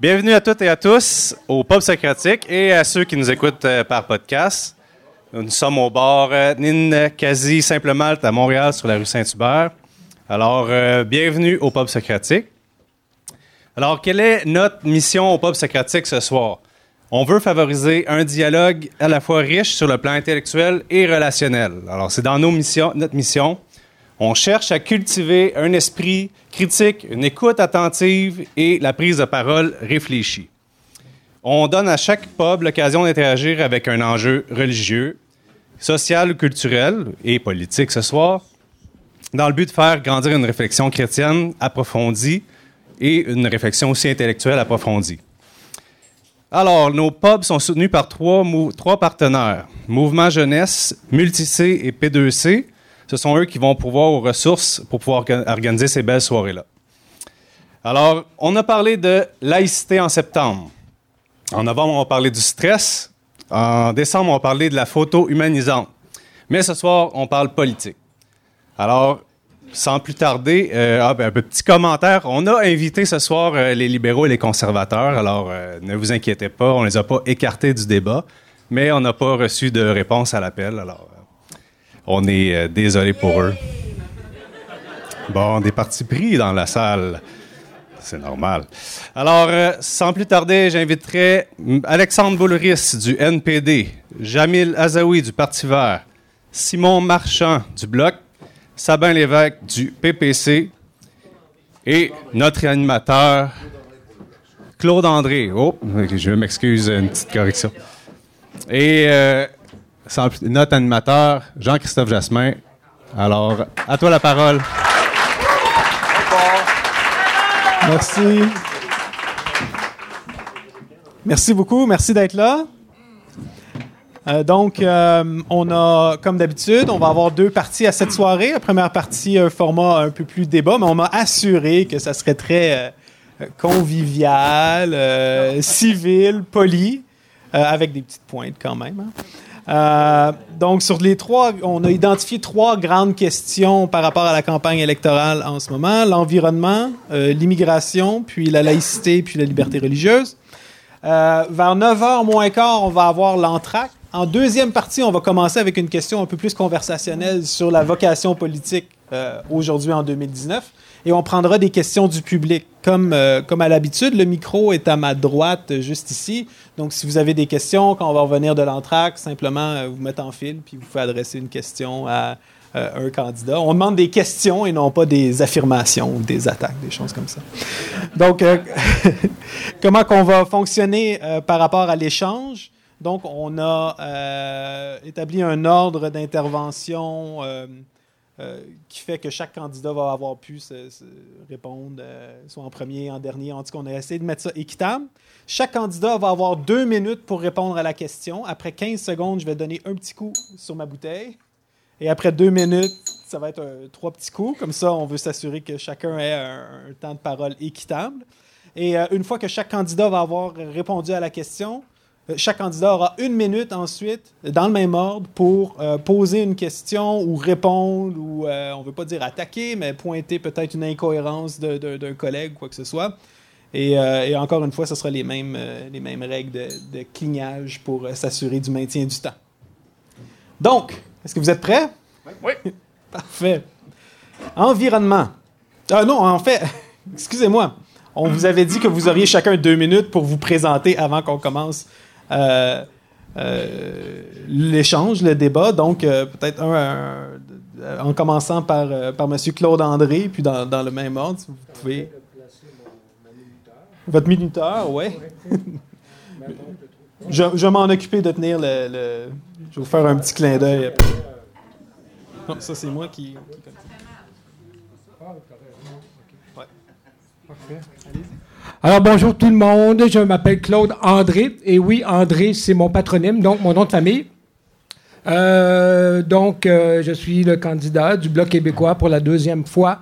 Bienvenue à toutes et à tous au Pub Socratique et à ceux qui nous écoutent euh, par podcast. Nous sommes au bar euh, Nin Quasi Simple Malte à Montréal sur la rue Saint-Hubert. Alors, euh, bienvenue au Pub Socratique. Alors, quelle est notre mission au Pub Socratique ce soir? On veut favoriser un dialogue à la fois riche sur le plan intellectuel et relationnel. Alors, c'est dans nos missions, notre mission. On cherche à cultiver un esprit critique, une écoute attentive et la prise de parole réfléchie. On donne à chaque pub l'occasion d'interagir avec un enjeu religieux, social, culturel et politique ce soir, dans le but de faire grandir une réflexion chrétienne approfondie et une réflexion aussi intellectuelle approfondie. Alors, nos pubs sont soutenus par trois, trois partenaires. Mouvement Jeunesse, Multic et P2C. Ce sont eux qui vont pouvoir aux ressources pour pouvoir organiser ces belles soirées-là. Alors, on a parlé de laïcité en septembre. En novembre, on va parler du stress. En décembre, on va parler de la photo humanisante. Mais ce soir, on parle politique. Alors, sans plus tarder, euh, ah, ben, un petit commentaire. On a invité ce soir euh, les libéraux et les conservateurs. Alors, euh, ne vous inquiétez pas, on les a pas écartés du débat, mais on n'a pas reçu de réponse à l'appel. Alors, on est désolé pour eux. Bon, des partis pris dans la salle. C'est normal. Alors, sans plus tarder, j'inviterai Alexandre Boulris du NPD, Jamil Azaoui du Parti vert, Simon Marchand du Bloc, Sabin Lévesque du PPC et notre animateur Claude André. Oh, je m'excuse, une petite correction. Et euh, notre animateur Jean-Christophe Jasmin. Alors, à toi la parole. Merci. Merci beaucoup. Merci d'être là. Euh, donc, euh, on a, comme d'habitude, on va avoir deux parties à cette soirée. La première partie, un format un peu plus débat, mais on m'a assuré que ça serait très euh, convivial, civil, poli, avec des petites pointes quand même. Hein. Donc, sur les trois, on a identifié trois grandes questions par rapport à la campagne électorale en ce moment l'environnement, l'immigration, puis la laïcité, puis la liberté religieuse. vers 9h moins quart, on va avoir l'entracte. En deuxième partie, on va commencer avec une question un peu plus conversationnelle sur la vocation politique euh, aujourd'hui en 2019. Et on prendra des questions du public. Comme, euh, comme à l'habitude, le micro est à ma droite, juste ici. Donc, si vous avez des questions, quand on va revenir de l'entraque, simplement euh, vous mettez en fil, puis vous pouvez adresser une question à un candidat. On demande des questions et non pas des affirmations ou des attaques, des choses comme ça. Donc, comment qu'on va fonctionner par rapport à l'échange? Donc, on a euh, établi un ordre d'intervention euh, euh, qui fait que chaque candidat va avoir pu répondre, soit en premier, en dernier. En tout cas, on a essayé de mettre ça équitable. Chaque candidat va avoir deux minutes pour répondre à la question. Après 15 secondes, je vais donner un petit coup sur ma bouteille. Et après deux minutes, ça va être trois petits coups. Comme ça, on veut s'assurer que chacun ait un, temps de parole équitable. Et une fois que chaque candidat va avoir répondu à la question, euh, chaque candidat aura une minute ensuite, dans le même ordre, pour euh, poser une question ou répondre, ou euh, on ne veut pas dire attaquer, mais pointer peut-être une incohérence d'un collègue ou quoi que ce soit. Et, encore une fois, ce sera les mêmes, les mêmes règles de, clignage pour s'assurer du maintien du temps. Donc, est-ce que vous êtes prêts? Oui. Parfait. Environnement. Ah non, en fait, excusez-moi. On vous avait dit que vous auriez chacun deux minutes pour vous présenter avant qu'on commence euh, euh, l'échange, le débat. Donc, euh, peut-être un, en commençant par, par M. Claude André, puis dans, dans, le même ordre, si vous pouvez. Votre minuteur, oui. je, je m'en occuper de tenir le, Je vais vous faire un petit clin d'œil. Non, ça, c'est moi qui. qui... Alors bonjour tout le monde, je m'appelle Claude André et oui André c'est mon patronyme donc mon nom de famille. Euh, donc euh, je suis le candidat du Bloc québécois pour la deuxième fois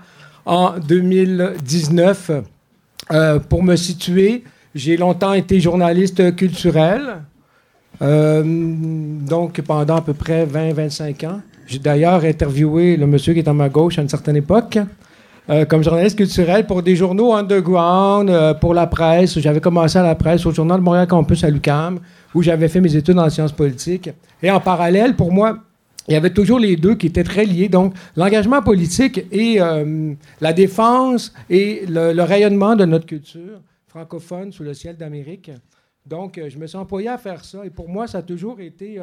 en 2019. Euh, pour me situer, j'ai longtemps été journaliste culturel, donc pendant à peu près 20-25 ans. J'ai d'ailleurs interviewé le monsieur qui est à ma gauche à une certaine époque. Euh, comme journaliste culturel pour des journaux underground, euh, pour la presse. J'avais commencé à la presse au Journal de Montréal Campus à l'UQAM, où j'avais fait mes études en sciences politiques. Et en parallèle, pour moi, il y avait toujours les deux qui étaient très liés. Donc, l'engagement politique et euh, la défense et le, rayonnement de notre culture francophone sous le ciel d'Amérique. Donc, je me suis employé à faire ça. Et pour moi, ça a toujours été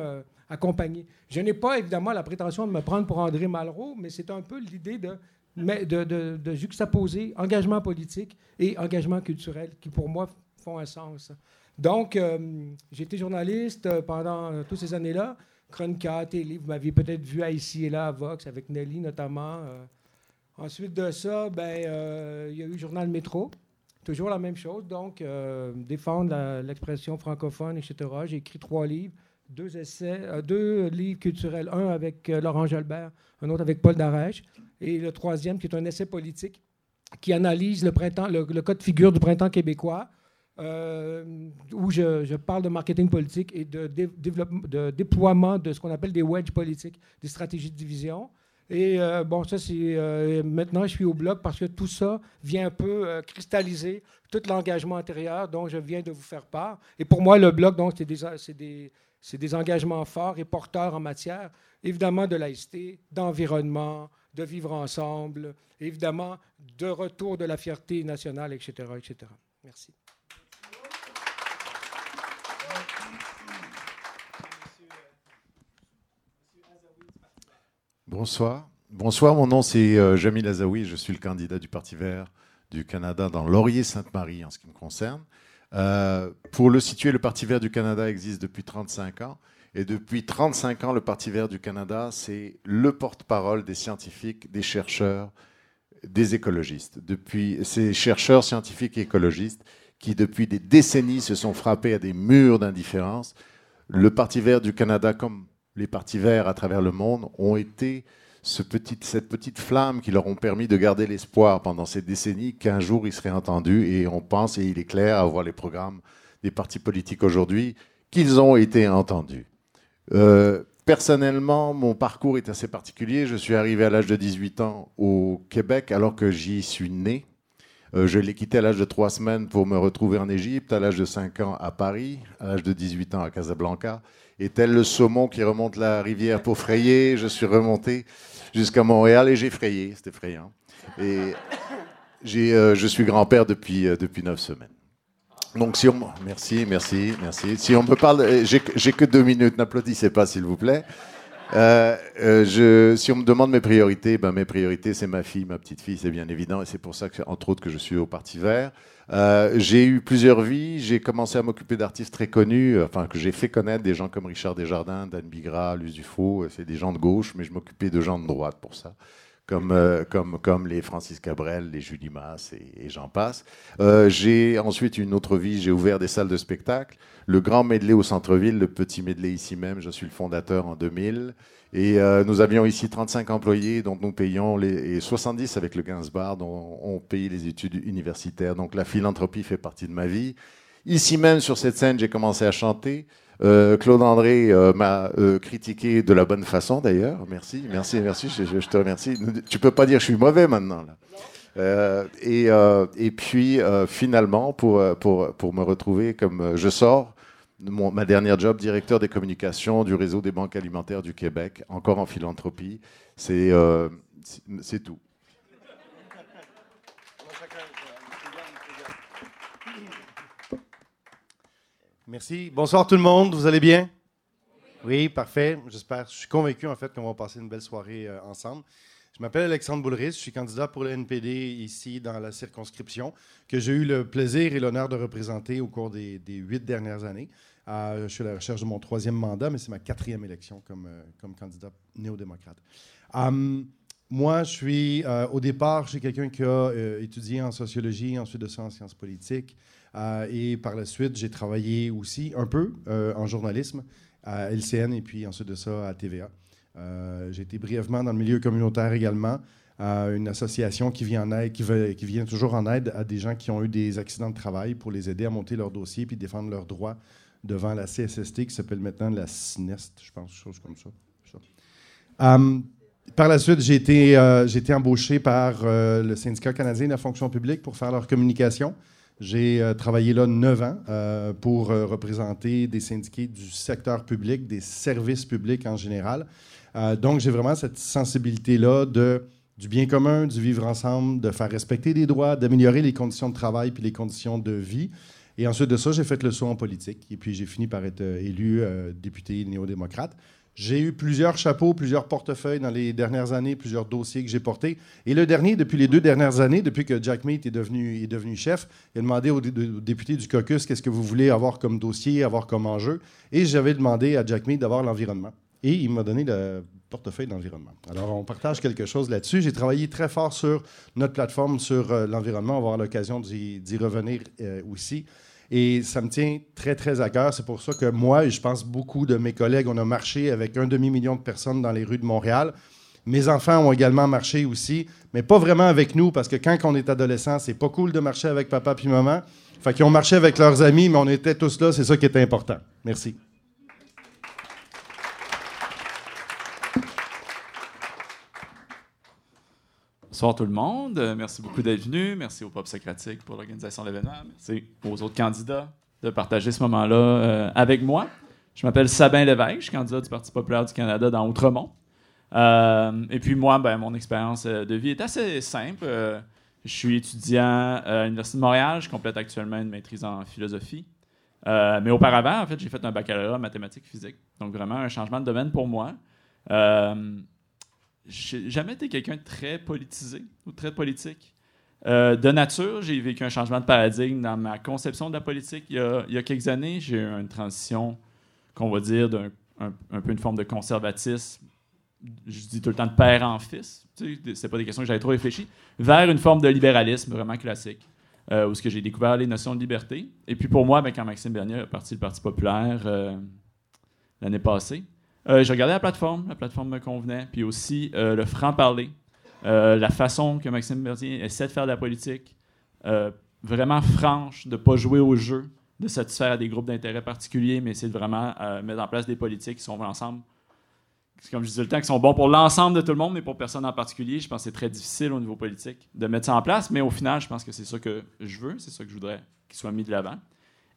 accompagné. Je n'ai pas évidemment la prétention de me prendre pour André Malraux, mais c'est un peu l'idée de, de, de, juxtaposer engagement politique et engagement culturel qui, pour moi, font un sens. Donc, euh, j'ai été journaliste euh, pendant euh, toutes ces années-là. Chroniqueur, télé, vous m'aviez peut-être vu à ici et là à Vox avec Nelly notamment. ensuite de ça, ben, il y a eu Journal Métro. Toujours la même chose, donc défendre l'expression francophone, etc. J'ai écrit trois livres deux essais, euh, deux livres culturels, un avec euh, Laurent Jalbert, un autre avec Paul Darèche, et le troisième qui est un essai politique qui analyse le, code figure du printemps québécois, euh, où je, parle de marketing politique et de, déploiement de ce qu'on appelle des wedges politiques, des stratégies de division. Et bon, ça, c'est. maintenant, je suis au bloc parce que tout ça vient un peu cristalliser tout l'engagement intérieur dont je viens de vous faire part. Et pour moi, le bloc, donc, c'est des, des, c'est des engagements forts et porteurs en matière, évidemment, de laïcité, d'environnement, de vivre ensemble, évidemment, de retour de la fierté nationale, etc. etc. Merci. Bonsoir. Bonsoir, mon nom c'est euh, Jamil Azaoui, je suis le candidat du Parti vert du Canada dans Laurier-Sainte-Marie en ce qui me concerne. Euh, pour le situer, le Parti vert du Canada existe depuis 35 ans. Et depuis 35 ans, le Parti vert du Canada, c'est le porte-parole des scientifiques, des chercheurs, des écologistes. Depuis ces chercheurs scientifiques et écologistes qui, depuis des décennies, se sont frappés à des murs d'indifférence, le Parti vert du Canada, comme les partis verts à travers le monde, ont été cette petite flamme qui leur ont permis de garder l'espoir pendant ces décennies qu'un jour ils seraient entendus. Et on pense, et il est clair à voir les programmes des partis politiques aujourd'hui, qu'ils ont été entendus. Euh, personnellement, mon parcours est assez particulier. Je suis arrivé à l'âge de 18 ans au Québec alors que j'y suis né. Euh, je l'ai quitté à l'âge de 3 semaines pour me retrouver en Égypte, à l'âge de 5 ans à Paris, à l'âge de 18 ans à Casablanca. Et tel le saumon qui remonte la rivière pour frayer, je suis remonté jusqu'à Montréal et j'ai frayé, c'était effrayant. Et euh, je suis grand-père depuis, depuis neuf semaines. Donc si on... Merci, merci, merci. Si on me parle... Euh, j'ai que deux minutes, n'applaudissez pas s'il vous plaît. je, si on me demande mes priorités, ben mes priorités, c'est ma fille, ma petite fille, c'est bien évident, et c'est pour ça, que, entre autres, que je suis au Parti Vert. j'ai eu plusieurs vies. J'ai commencé à m'occuper d'artistes très connus, enfin que j'ai fait connaître, des gens comme Richard Desjardins, Dan Bigra, Luce Dufault. C'est des gens de gauche, mais je m'occupais de gens de droite pour ça comme, euh, comme, comme les Francis Cabrel, les Julie Masse et, j'en passe. Euh, j'ai ensuite une autre vie, j'ai ouvert des salles de spectacle, le grand medley au centre-ville, le petit medley ici même, je suis le fondateur en 2000. Et euh, nous avions ici 35 employés dont nous payons les, et 70 avec le Gainsbar dont on paye les études universitaires. Donc la philanthropie fait partie de ma vie. Ici même sur cette scène, j'ai commencé à chanter. Euh, Claude André euh, m'a euh, critiqué de la bonne façon d'ailleurs. Merci, merci, merci. Je, te remercie. Tu peux pas dire je suis mauvais maintenant. Et, puis finalement, pour, me retrouver comme je sors, mon, ma dernière job, directeur des communications du réseau des banques alimentaires du Québec, encore en philanthropie. C'est tout. Merci. Bonsoir tout le monde. Vous allez bien? Oui, parfait. J'espère. Je suis convaincu en fait qu'on va passer une belle soirée euh, ensemble. Je m'appelle Alexandre Boulris. Je suis candidat pour le NPD ici dans la circonscription que j'ai eu le plaisir et l'honneur de représenter au cours des, huit dernières années. Euh, je suis à la recherche de mon troisième mandat, mais c'est ma quatrième élection comme, euh, candidat néo-démocrate. Hum, moi, je suis au départ, je suis quelqu'un qui a étudié en sociologie, ensuite de ça en sciences politiques. Euh, et par la suite, j'ai travaillé aussi un peu euh, en journalisme à LCN et puis ensuite de ça à TVA. Euh, j'ai été brièvement dans le milieu communautaire également, à une association qui vient, toujours en aide à des gens qui ont eu des accidents de travail pour les aider à monter leur dossier puis défendre leurs droits devant la CSST qui s'appelle maintenant la SNEST, je pense, chose comme ça. par la suite, j'ai été, euh, embauché par euh, le syndicat canadien de la fonction publique pour faire leur communication. J'ai euh, travaillé là neuf ans euh, pour euh, représenter des syndiqués du secteur public, des services publics en général. Donc, j'ai vraiment cette sensibilité-là du bien commun, du vivre ensemble, de faire respecter les droits, d'améliorer les conditions de travail puis les conditions de vie. Et ensuite de ça, j'ai fait le saut en politique. Et puis, j'ai fini par être élu député néo-démocrate. J'ai eu plusieurs chapeaux, plusieurs portefeuilles dans les dernières années, plusieurs dossiers que j'ai portés. Et le dernier, depuis les deux dernières années, depuis que Jack Meat est devenu, est devenu chef, il a demandé aux, dé- aux députés du caucus qu'est-ce que vous voulez avoir comme dossier, avoir comme enjeu. Et j'avais demandé à Jack Meat d'avoir l'environnement. Et il m'a donné le portefeuille d'environnement. Alors, on partage quelque chose là-dessus. J'ai travaillé très fort sur notre plateforme sur euh, l'environnement. On va avoir l'occasion d'y d'y revenir euh, aussi. Et ça me tient très, très à cœur. C'est pour ça que moi, et je pense beaucoup de mes collègues, on a marché avec un demi-million de personnes dans les rues de Montréal. Mes enfants ont également marché aussi, mais pas vraiment avec nous, parce que quand on est adolescent, c'est pas cool de marcher avec papa puis maman. Fait qu'ils ont marché avec leurs amis, mais on était tous là. C'est ça qui est important. Merci. Bonsoir tout le monde. Merci beaucoup d'être venu. Merci au Pop Socratique pour l'organisation de l'événement. Merci aux autres candidats de partager ce moment-là euh, avec moi. Je m'appelle Sabin Lévesque, je suis candidat du Parti populaire du Canada dans Outremont. Euh, et puis moi, ben, mon expérience euh, de vie est assez simple. Je suis étudiant à l'Université de Montréal. Je complète actuellement une maîtrise en philosophie. Mais auparavant, en fait, j'ai fait un baccalauréat en mathématiques physiques. Donc vraiment un changement de domaine pour moi. J'ai jamais été quelqu'un de très politisé ou très politique. Euh, de nature, j'ai vécu un changement de paradigme dans ma conception de la politique. Il y a, quelques années, j'ai eu une transition, qu'on va dire, d'un un, un peu une forme de conservatisme. Je dis tout le temps de père en fils. Tu sais, c'est pas des questions que j'avais trop réfléchi. Vers une forme de libéralisme vraiment classique, euh, où ce que j'ai découvert les notions de liberté. Et puis pour moi, ben, quand Maxime Bernier a parti le Parti populaire euh, l'année passée, euh, j'ai regardé la plateforme, la plateforme me convenait, puis aussi euh, le franc-parler, euh, la façon que Maxime Bernier essaie de faire de la politique, euh, vraiment franche, de ne pas jouer au jeu, de satisfaire à des groupes d'intérêt particuliers, mais essayer de vraiment mettre en place des politiques qui sont ensemble. C'est comme je disais le temps, qui sont bons pour l'ensemble de tout le monde, mais pour personne en particulier. Je pense que c'est très difficile au niveau politique de mettre ça en place, mais au final, je pense que c'est ça que je veux, c'est ça que je voudrais qu'il soit mis de l'avant.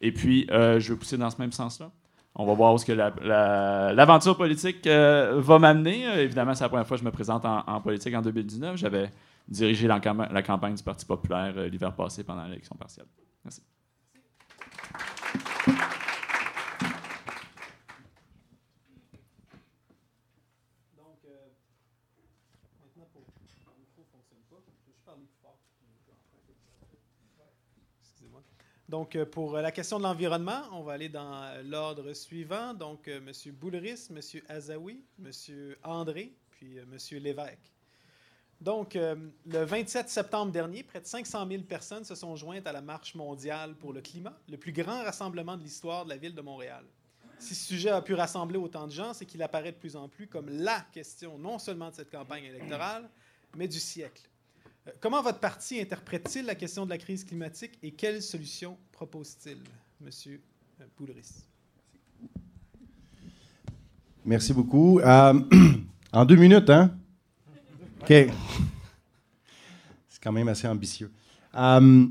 Et puis, je veux pousser dans ce même sens-là. On va voir où ce que la- la- l'aventure politique euh, va m'amener. Euh, évidemment, c'est la première fois que je me présente en, en politique en 2019. J'avais dirigé la campagne du Parti populaire euh, l'hiver passé pendant l'élection partielle. Merci. Donc, euh, pour euh, la question de l'environnement, on va aller dans euh, l'ordre suivant. Donc, M. Boulris, M. Azaoui, M. André, puis M. Lévesque. Donc, le 27 septembre dernier, près de 500 000 personnes se sont jointes à la Marche mondiale pour le climat, le plus grand rassemblement de l'histoire de la ville de Montréal. Si ce sujet a pu rassembler autant de gens, c'est qu'il apparaît de plus en plus comme la question, non seulement de cette campagne électorale, mais du siècle. Comment votre parti interprète-t-il la question de la crise climatique et quelles solutions propose-t-il, Monsieur euh, Boulris? Merci beaucoup. Euh, en deux minutes, hein? OK. C'est quand même assez ambitieux. Euh,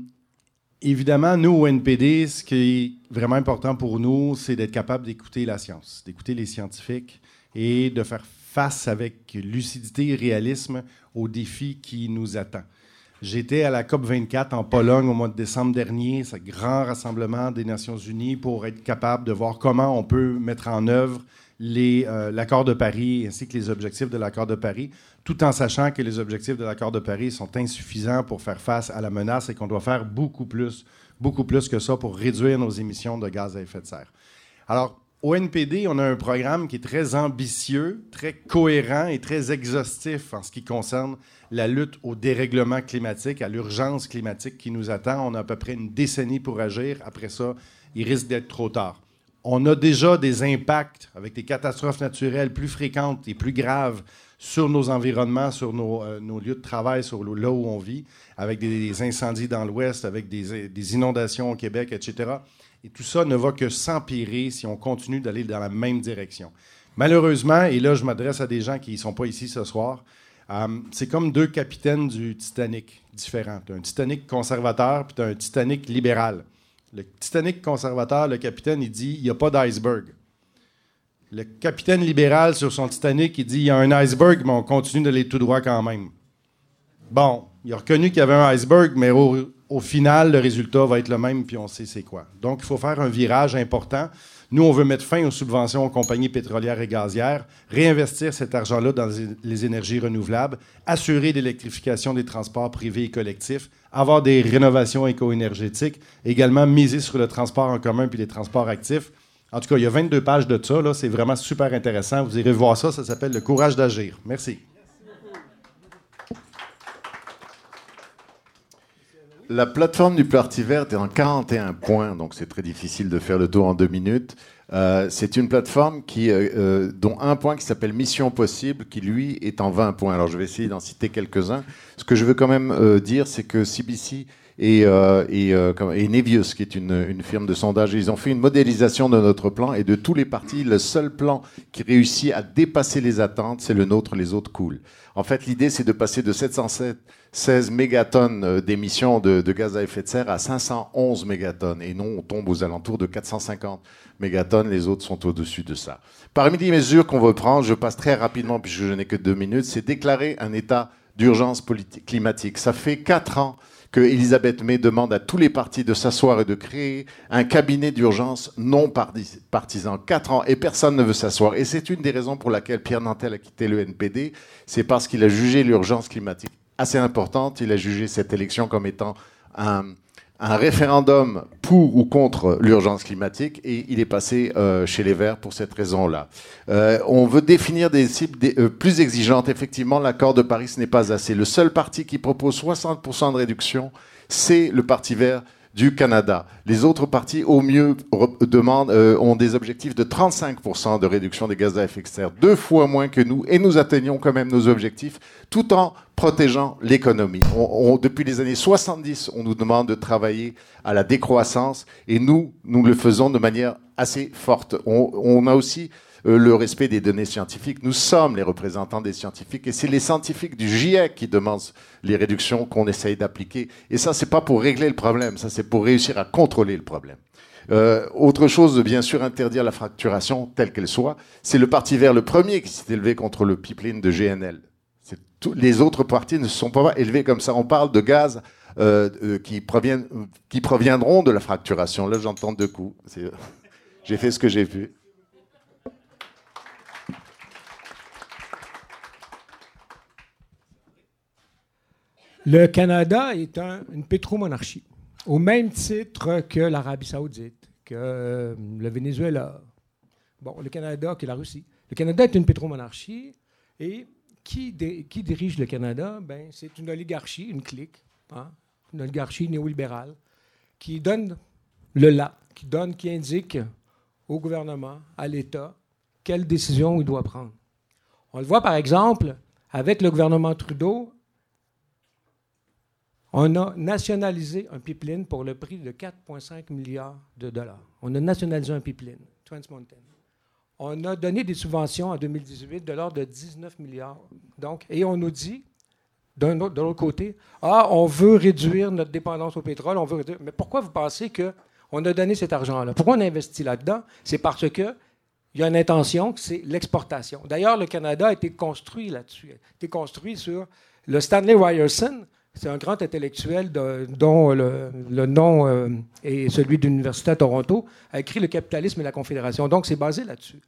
évidemment, nous, au NPD, ce qui est vraiment important pour nous, c'est d'être capable d'écouter la science, d'écouter les scientifiques et de faire face avec lucidité et réalisme aux défis qui nous attendent. J'étais à la COP 24 en Pologne au mois de décembre dernier, ce grand rassemblement des Nations Unies pour être capable de voir comment on peut mettre en œuvre euh, l'accord de Paris ainsi que les objectifs de l'accord de Paris, tout en sachant que les objectifs de l'accord de Paris sont insuffisants pour faire face à la menace et qu'on doit faire beaucoup plus, beaucoup plus que ça pour réduire nos émissions de gaz à effet de serre. Alors, au NPD, on a un programme qui est très ambitieux, très cohérent et très exhaustif en ce qui concerne la lutte au dérèglement climatique, à l'urgence climatique qui nous attend. On a à peu près une décennie pour agir. Après ça, il risque d'être trop tard. On a déjà des impacts avec des catastrophes naturelles plus fréquentes et plus graves sur nos environnements, sur nos, euh, lieux de travail, sur là où on vit, avec des, incendies dans l'Ouest, avec des inondations au Québec, etc. Et tout ça ne va que s'empirer si on continue d'aller dans la même direction. Malheureusement, et là, je m'adresse à des gens qui ne sont pas ici ce soir, euh, c'est comme deux capitaines du Titanic différents. Tu as un Titanic conservateur puis tu as un Titanic libéral. Le Titanic conservateur, le capitaine, il dit il n'y a pas d'iceberg. Le capitaine libéral sur son Titanic, il dit il y a un iceberg, mais on continue d'aller tout droit quand même. Bon, il a reconnu qu'il y avait un iceberg, mais au, au final, le résultat va être le même, puis on sait c'est quoi. Donc, il faut faire un virage important. Nous, on veut mettre fin aux subventions aux compagnies pétrolières et gazières, réinvestir cet argent-là dans les énergies renouvelables, assurer l'électrification des transports privés et collectifs, avoir des rénovations éco-énergétiques, également miser sur le transport en commun puis les transports actifs. En tout cas, il y a 22 pages de ça. C'est vraiment super intéressant. Vous irez voir ça. Ça s'appelle Le courage d'agir. Merci. La plateforme du Parti vert est en 41 points, donc c'est très difficile de faire le tour en deux minutes. Euh, c'est une plateforme qui, euh, euh, dont un point qui s'appelle Mission Possible, qui lui est en 20 points. Alors je vais essayer d'en citer quelques-uns. Ce que je veux quand même dire, c'est que CBC et, et, et, Nevius, qui est une, une, firme de sondage, ils ont fait une modélisation de notre plan et de tous les partis, le seul plan qui réussit à dépasser les attentes, c'est le nôtre, les autres coulent. En fait, l'idée, c'est de passer de 716 mégatonnes euh, d'émissions de, gaz à effet de serre à 511 mégatonnes. Et non, on tombe aux alentours de 450 mégatonnes. Les autres sont au-dessus de ça. Parmi les mesures qu'on veut prendre, je passe très rapidement puisque je n'ai que deux minutes, c'est déclarer un état d'urgence climatique. Ça fait quatre ans Elisabeth May demande à tous les partis de s'asseoir et de créer un cabinet d'urgence non partisan. Quatre ans et personne ne veut s'asseoir. Et c'est une des raisons pour laquelle Pierre Nantel a quitté le NPD. C'est parce qu'il a jugé l'urgence climatique assez importante. Il a jugé cette élection comme étant un, un référendum pour ou contre l'urgence climatique et il est passé euh, chez les Verts pour cette raison-là. Euh, on veut définir des cibles euh, plus exigeantes. Effectivement, l'accord de Paris ce n'est pas assez. Le seul parti qui propose 60% de réduction, c'est le Parti Vert du Canada. Les autres partis, au mieux, demandent, euh, ont des objectifs de 35% de réduction des gaz à effet de serre, deux fois moins que nous, et nous atteignons quand même nos objectifs, tout en protégeant l'économie. depuis les années 70, on nous demande de travailler à la décroissance, et nous, nous le faisons de manière assez forte. On, a aussi le respect des données scientifiques. Nous sommes les représentants des scientifiques et c'est les scientifiques du GIEC qui demandent les réductions qu'on essaye d'appliquer. Et ça, c'est pas pour régler le problème, ça c'est pour réussir à contrôler le problème. Euh, autre chose, bien sûr, interdire la fracturation telle qu'elle soit. C'est le Parti vert le premier qui s'est élevé contre le pipeline de GNL. les autres partis ne se sont pas élevés comme ça. On parle de gaz euh, qui, proviendront de la fracturation. Là, j'entends deux coups. J'ai fait ce que j'ai pu. Le Canada est une pétromonarchie, au même titre que l'Arabie saoudite, que euh, le Venezuela, bon, le Canada, que la Russie. Le Canada est une pétromonarchie et qui, dirige le Canada? Ben, c'est une oligarchie, une clique, hein, une oligarchie néolibérale qui donne le là, qui donne, qui indique au gouvernement, à l'État, quelle décision il doit prendre. On le voit par exemple avec le gouvernement Trudeau on a nationalisé un pipeline pour le prix de 4,5 milliards de dollars. On a nationalisé un pipeline, Trans Mountain. On a donné des subventions en 2018 de l'ordre de 19 milliards. Donc, et on nous dit, de l'autre côté, ah, on veut réduire notre dépendance au pétrole, on veut Mais pourquoi vous pensez qu'on a donné cet argent-là? Pourquoi on a investi là-dedans? C'est parce que il y a une intention, c'est l'exportation. D'ailleurs, le Canada a été construit là-dessus. A été construit sur le Stanley Ryerson, c'est un grand intellectuel dont le, nom euh, est celui de l'Université à Toronto, a écrit Le capitalisme et la confédération. Donc, c'est basé là-dessus.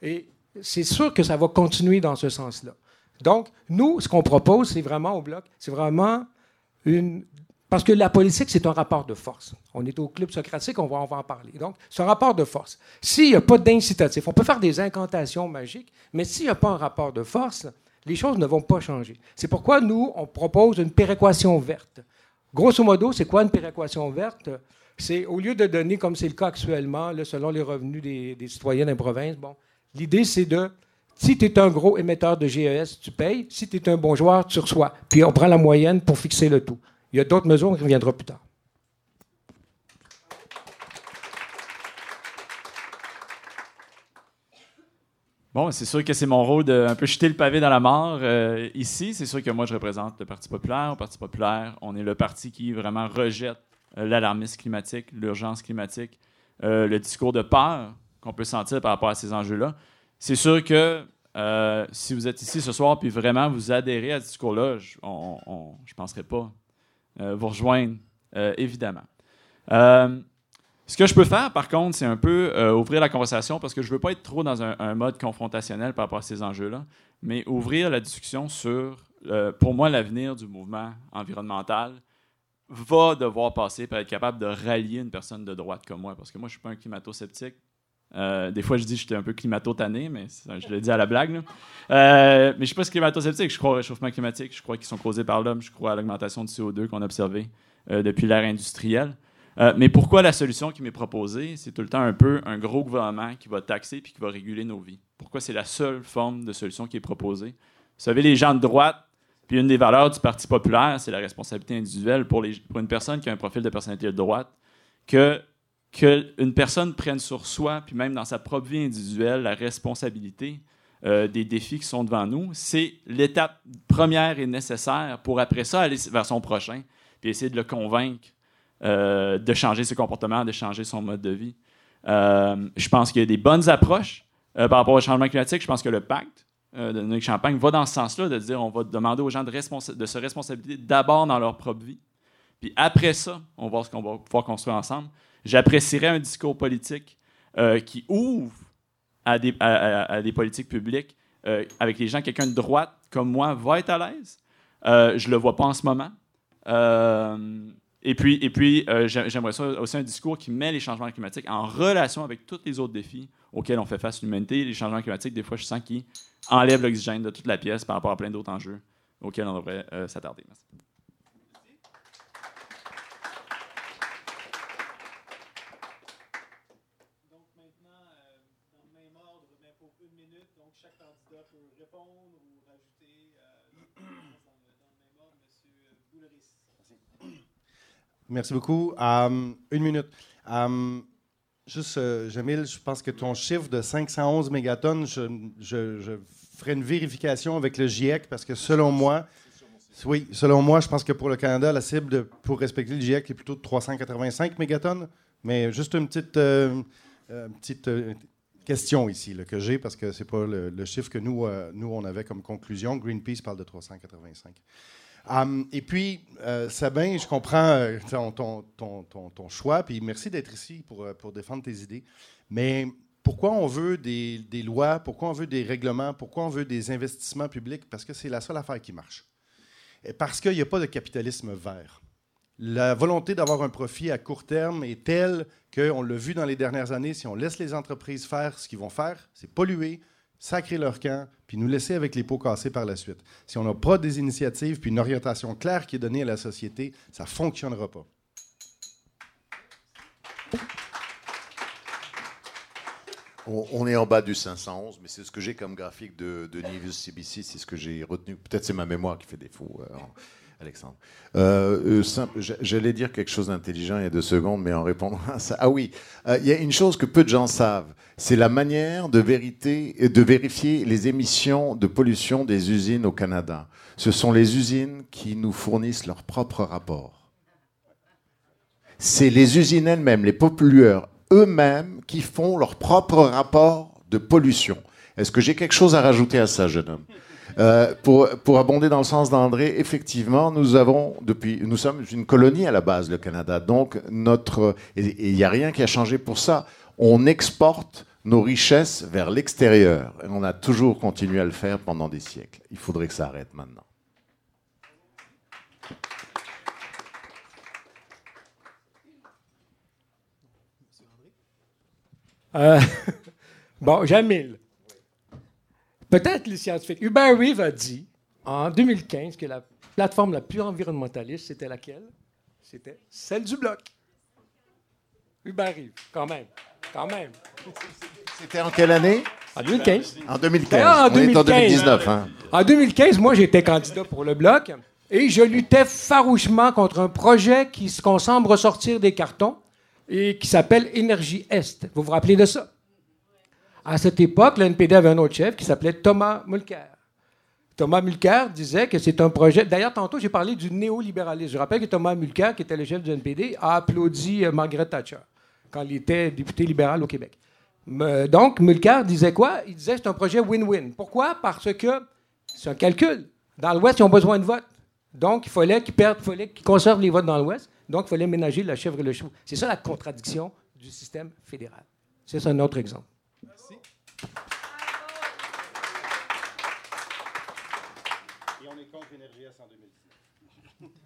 Et c'est sûr que ça va continuer dans ce sens-là. Donc, nous, ce qu'on propose, c'est vraiment au bloc, c'est vraiment une. Parce que la politique, c'est un rapport de force. On est au club socratique, on va, on va en parler. Donc, un rapport de force. S'il n'y a pas d'incitatif, on peut faire des incantations magiques, mais s'il n'y a pas un rapport de force, les choses ne vont pas changer. C'est pourquoi nous, on propose une péréquation verte. Grosso modo, c'est quoi une péréquation verte? C'est au lieu de donner, comme c'est le cas actuellement, selon les revenus des, citoyens des provinces, bon, l'idée c'est de, si tu es un gros émetteur de GES, tu payes. Si tu es un bon joueur, tu reçois. Puis on prend la moyenne pour fixer le tout. Il y a d'autres mesures qui reviendront plus tard. Bon, c'est sûr que c'est mon rôle de un peu jeter le pavé dans la mort euh, ici. C'est sûr que moi, je représente le Parti populaire. Au Parti populaire, on est le parti qui vraiment rejette euh, l'alarmisme climatique, l'urgence climatique, euh, le discours de peur qu'on peut sentir par rapport à ces enjeux-là. C'est sûr que si vous êtes ici ce soir puis vraiment vous adhérez à ce discours-là, je ne penserai pas vous rejoindre, évidemment. Ce que je peux faire, par contre, c'est un peu euh, ouvrir la conversation parce que je ne veux pas être trop dans un, mode confrontationnel par rapport à ces enjeux-là, mais ouvrir la discussion sur, euh, pour moi, l'avenir du mouvement environnemental va devoir passer par être capable de rallier une personne de droite comme moi, parce que moi, je ne suis pas un climato-sceptique. Euh, des fois, je dis que j'étais un peu climato-tanné, mais je le dis à la blague. mais je ne suis pas climato-sceptique. Je crois au réchauffement climatique. Je crois qu'ils sont causés par l'homme. Je crois à l'augmentation du CO2 qu'on a observé depuis l'ère industrielle. Euh, mais pourquoi la solution qui m'est proposée, c'est tout le temps un peu un gros gouvernement qui va taxer puis qui va réguler nos vies? Pourquoi c'est la seule forme de solution qui est proposée? Vous savez, les gens de droite, puis une des valeurs du Parti populaire, c'est la responsabilité individuelle pour, les, pour une personne qui a un profil de personnalité de droite, que qu'une personne prenne sur soi, puis même dans sa propre vie individuelle, la responsabilité euh, des défis qui sont devant nous, c'est l'étape première et nécessaire pour après ça aller vers son prochain, puis essayer de le convaincre euh, de changer ses comportements, de changer son mode de vie. Euh, je pense qu'il y a des bonnes approches euh, par rapport au changement climatique. Je pense que le pacte de Nick Champagne va dans ce sens-là, de dire on va demander aux gens de, se responsabiliser d'abord dans leur propre vie. Puis après ça, on va voir ce qu'on va pouvoir construire ensemble. J'apprécierais un discours politique qui ouvre à des politiques publiques avec les gens. Quelqu'un de droite comme moi va être à l'aise. je ne le vois pas en ce moment. Et puis, euh, j'aimerais ça aussi un discours qui met les changements climatiques en relation avec tous les autres défis auxquels on fait face l'humanité. Les changements climatiques, des fois, je sens qu'ils enlèvent l'oxygène de toute la pièce par rapport à plein d'autres enjeux auxquels on devrait euh, s'attarder. Merci. Donc maintenant, euh, dans le même ordre, mais pour une minute, donc chaque candidat peut répondre ou rajouter dans, le même ordre. Monsieur Bouleris. Merci beaucoup. Um, une minute. Um, juste, euh, Jamil, je pense que ton chiffre de 511 mégatonnes, je, ferai une vérification avec le GIEC parce que selon moi, oui, selon moi, je pense que pour le Canada, la cible pour respecter le GIEC est plutôt de 385 mégatonnes. Mais juste une petite, euh, euh, question ici que j'ai parce que c'est pas le, le, chiffre que nous, nous, on avait comme conclusion. Greenpeace parle de 385. Hum, et puis, euh, Sabin, je comprends euh, ton, ton, ton, choix, puis merci d'être ici pour, euh, pour, défendre tes idées. Mais pourquoi on veut des, des, lois, pourquoi on veut des règlements, pourquoi on veut des investissements publics? Parce que c'est la seule affaire qui marche. Et parce qu'il n'y a pas de capitalisme vert. La volonté d'avoir un profit à court terme est telle qu'on l'a vu dans les dernières années, si on laisse les entreprises faire ce qu'ils vont faire, c'est polluer, sacrer leur camp, puis nous laisser avec les pots cassés par la suite. Si on n'a pas des initiatives puis une orientation claire qui est donnée à la société, ça ne fonctionnera pas. On, est en bas du 511, mais c'est ce que j'ai comme graphique de, de CBC, c'est ce que j'ai retenu. Peut-être c'est ma mémoire qui fait défaut. Euh, Alexandre. Euh, euh, j'allais dire quelque chose d'intelligent il y a deux secondes, mais en répondant à ça. Ah oui, euh, il y a une chose que peu de gens savent, c'est la manière de, vérité, de vérifier les émissions de pollution des usines au Canada. Ce sont les usines qui nous fournissent leurs propres rapports. C'est les usines elles-mêmes, les pollueurs eux-mêmes, qui font leurs propres rapports de pollution. Est-ce que j'ai quelque chose à rajouter à ça, jeune homme? Euh, pour, pour, abonder dans le sens d'André, effectivement, nous avons depuis, nous sommes une colonie à la base, le Canada. Donc notre, il n'y a rien qui a changé pour ça. On exporte nos richesses vers l'extérieur. Et on a toujours continué à le faire pendant des siècles. Il faudrait que ça arrête maintenant. Euh, bon, Jamil. Peut-être les scientifiques. Hubert Reeve a dit en 2015 que la plateforme la plus environnementaliste, c'était laquelle? C'était celle du bloc. Hubert Reeve, quand même. Quand même. C'était en quelle année? En 2015. En 2015. en On est en 2019. Hein. En 2015, moi, j'étais candidat pour le bloc et je luttais farouchement contre un projet qui qu'on semble ressortir des cartons et qui s'appelle Énergie Est. Vous vous rappelez de ça? À cette époque, le NPD avait un autre chef qui s'appelait Thomas Mulcair. Thomas Mulcair disait que c'est un projet. D'ailleurs, tantôt, j'ai parlé du néolibéralisme. Je rappelle que Thomas Mulcair, qui était le chef du NPD, a applaudi euh, Margaret Thatcher quand il était député libéral au Québec. donc, Mulcair disait quoi? Il disait que c'est un projet win-win. Pourquoi? Parce que c'est un calcul. Dans l'Ouest, ils ont besoin de votes. Donc, il fallait qu'ils perdent, il fallait qu'ils conservent les votes dans l'Ouest. Donc, il fallait ménager la chèvre et le chevaux. C'est ça la contradiction du système fédéral. C'est un autre exemple. en 2019?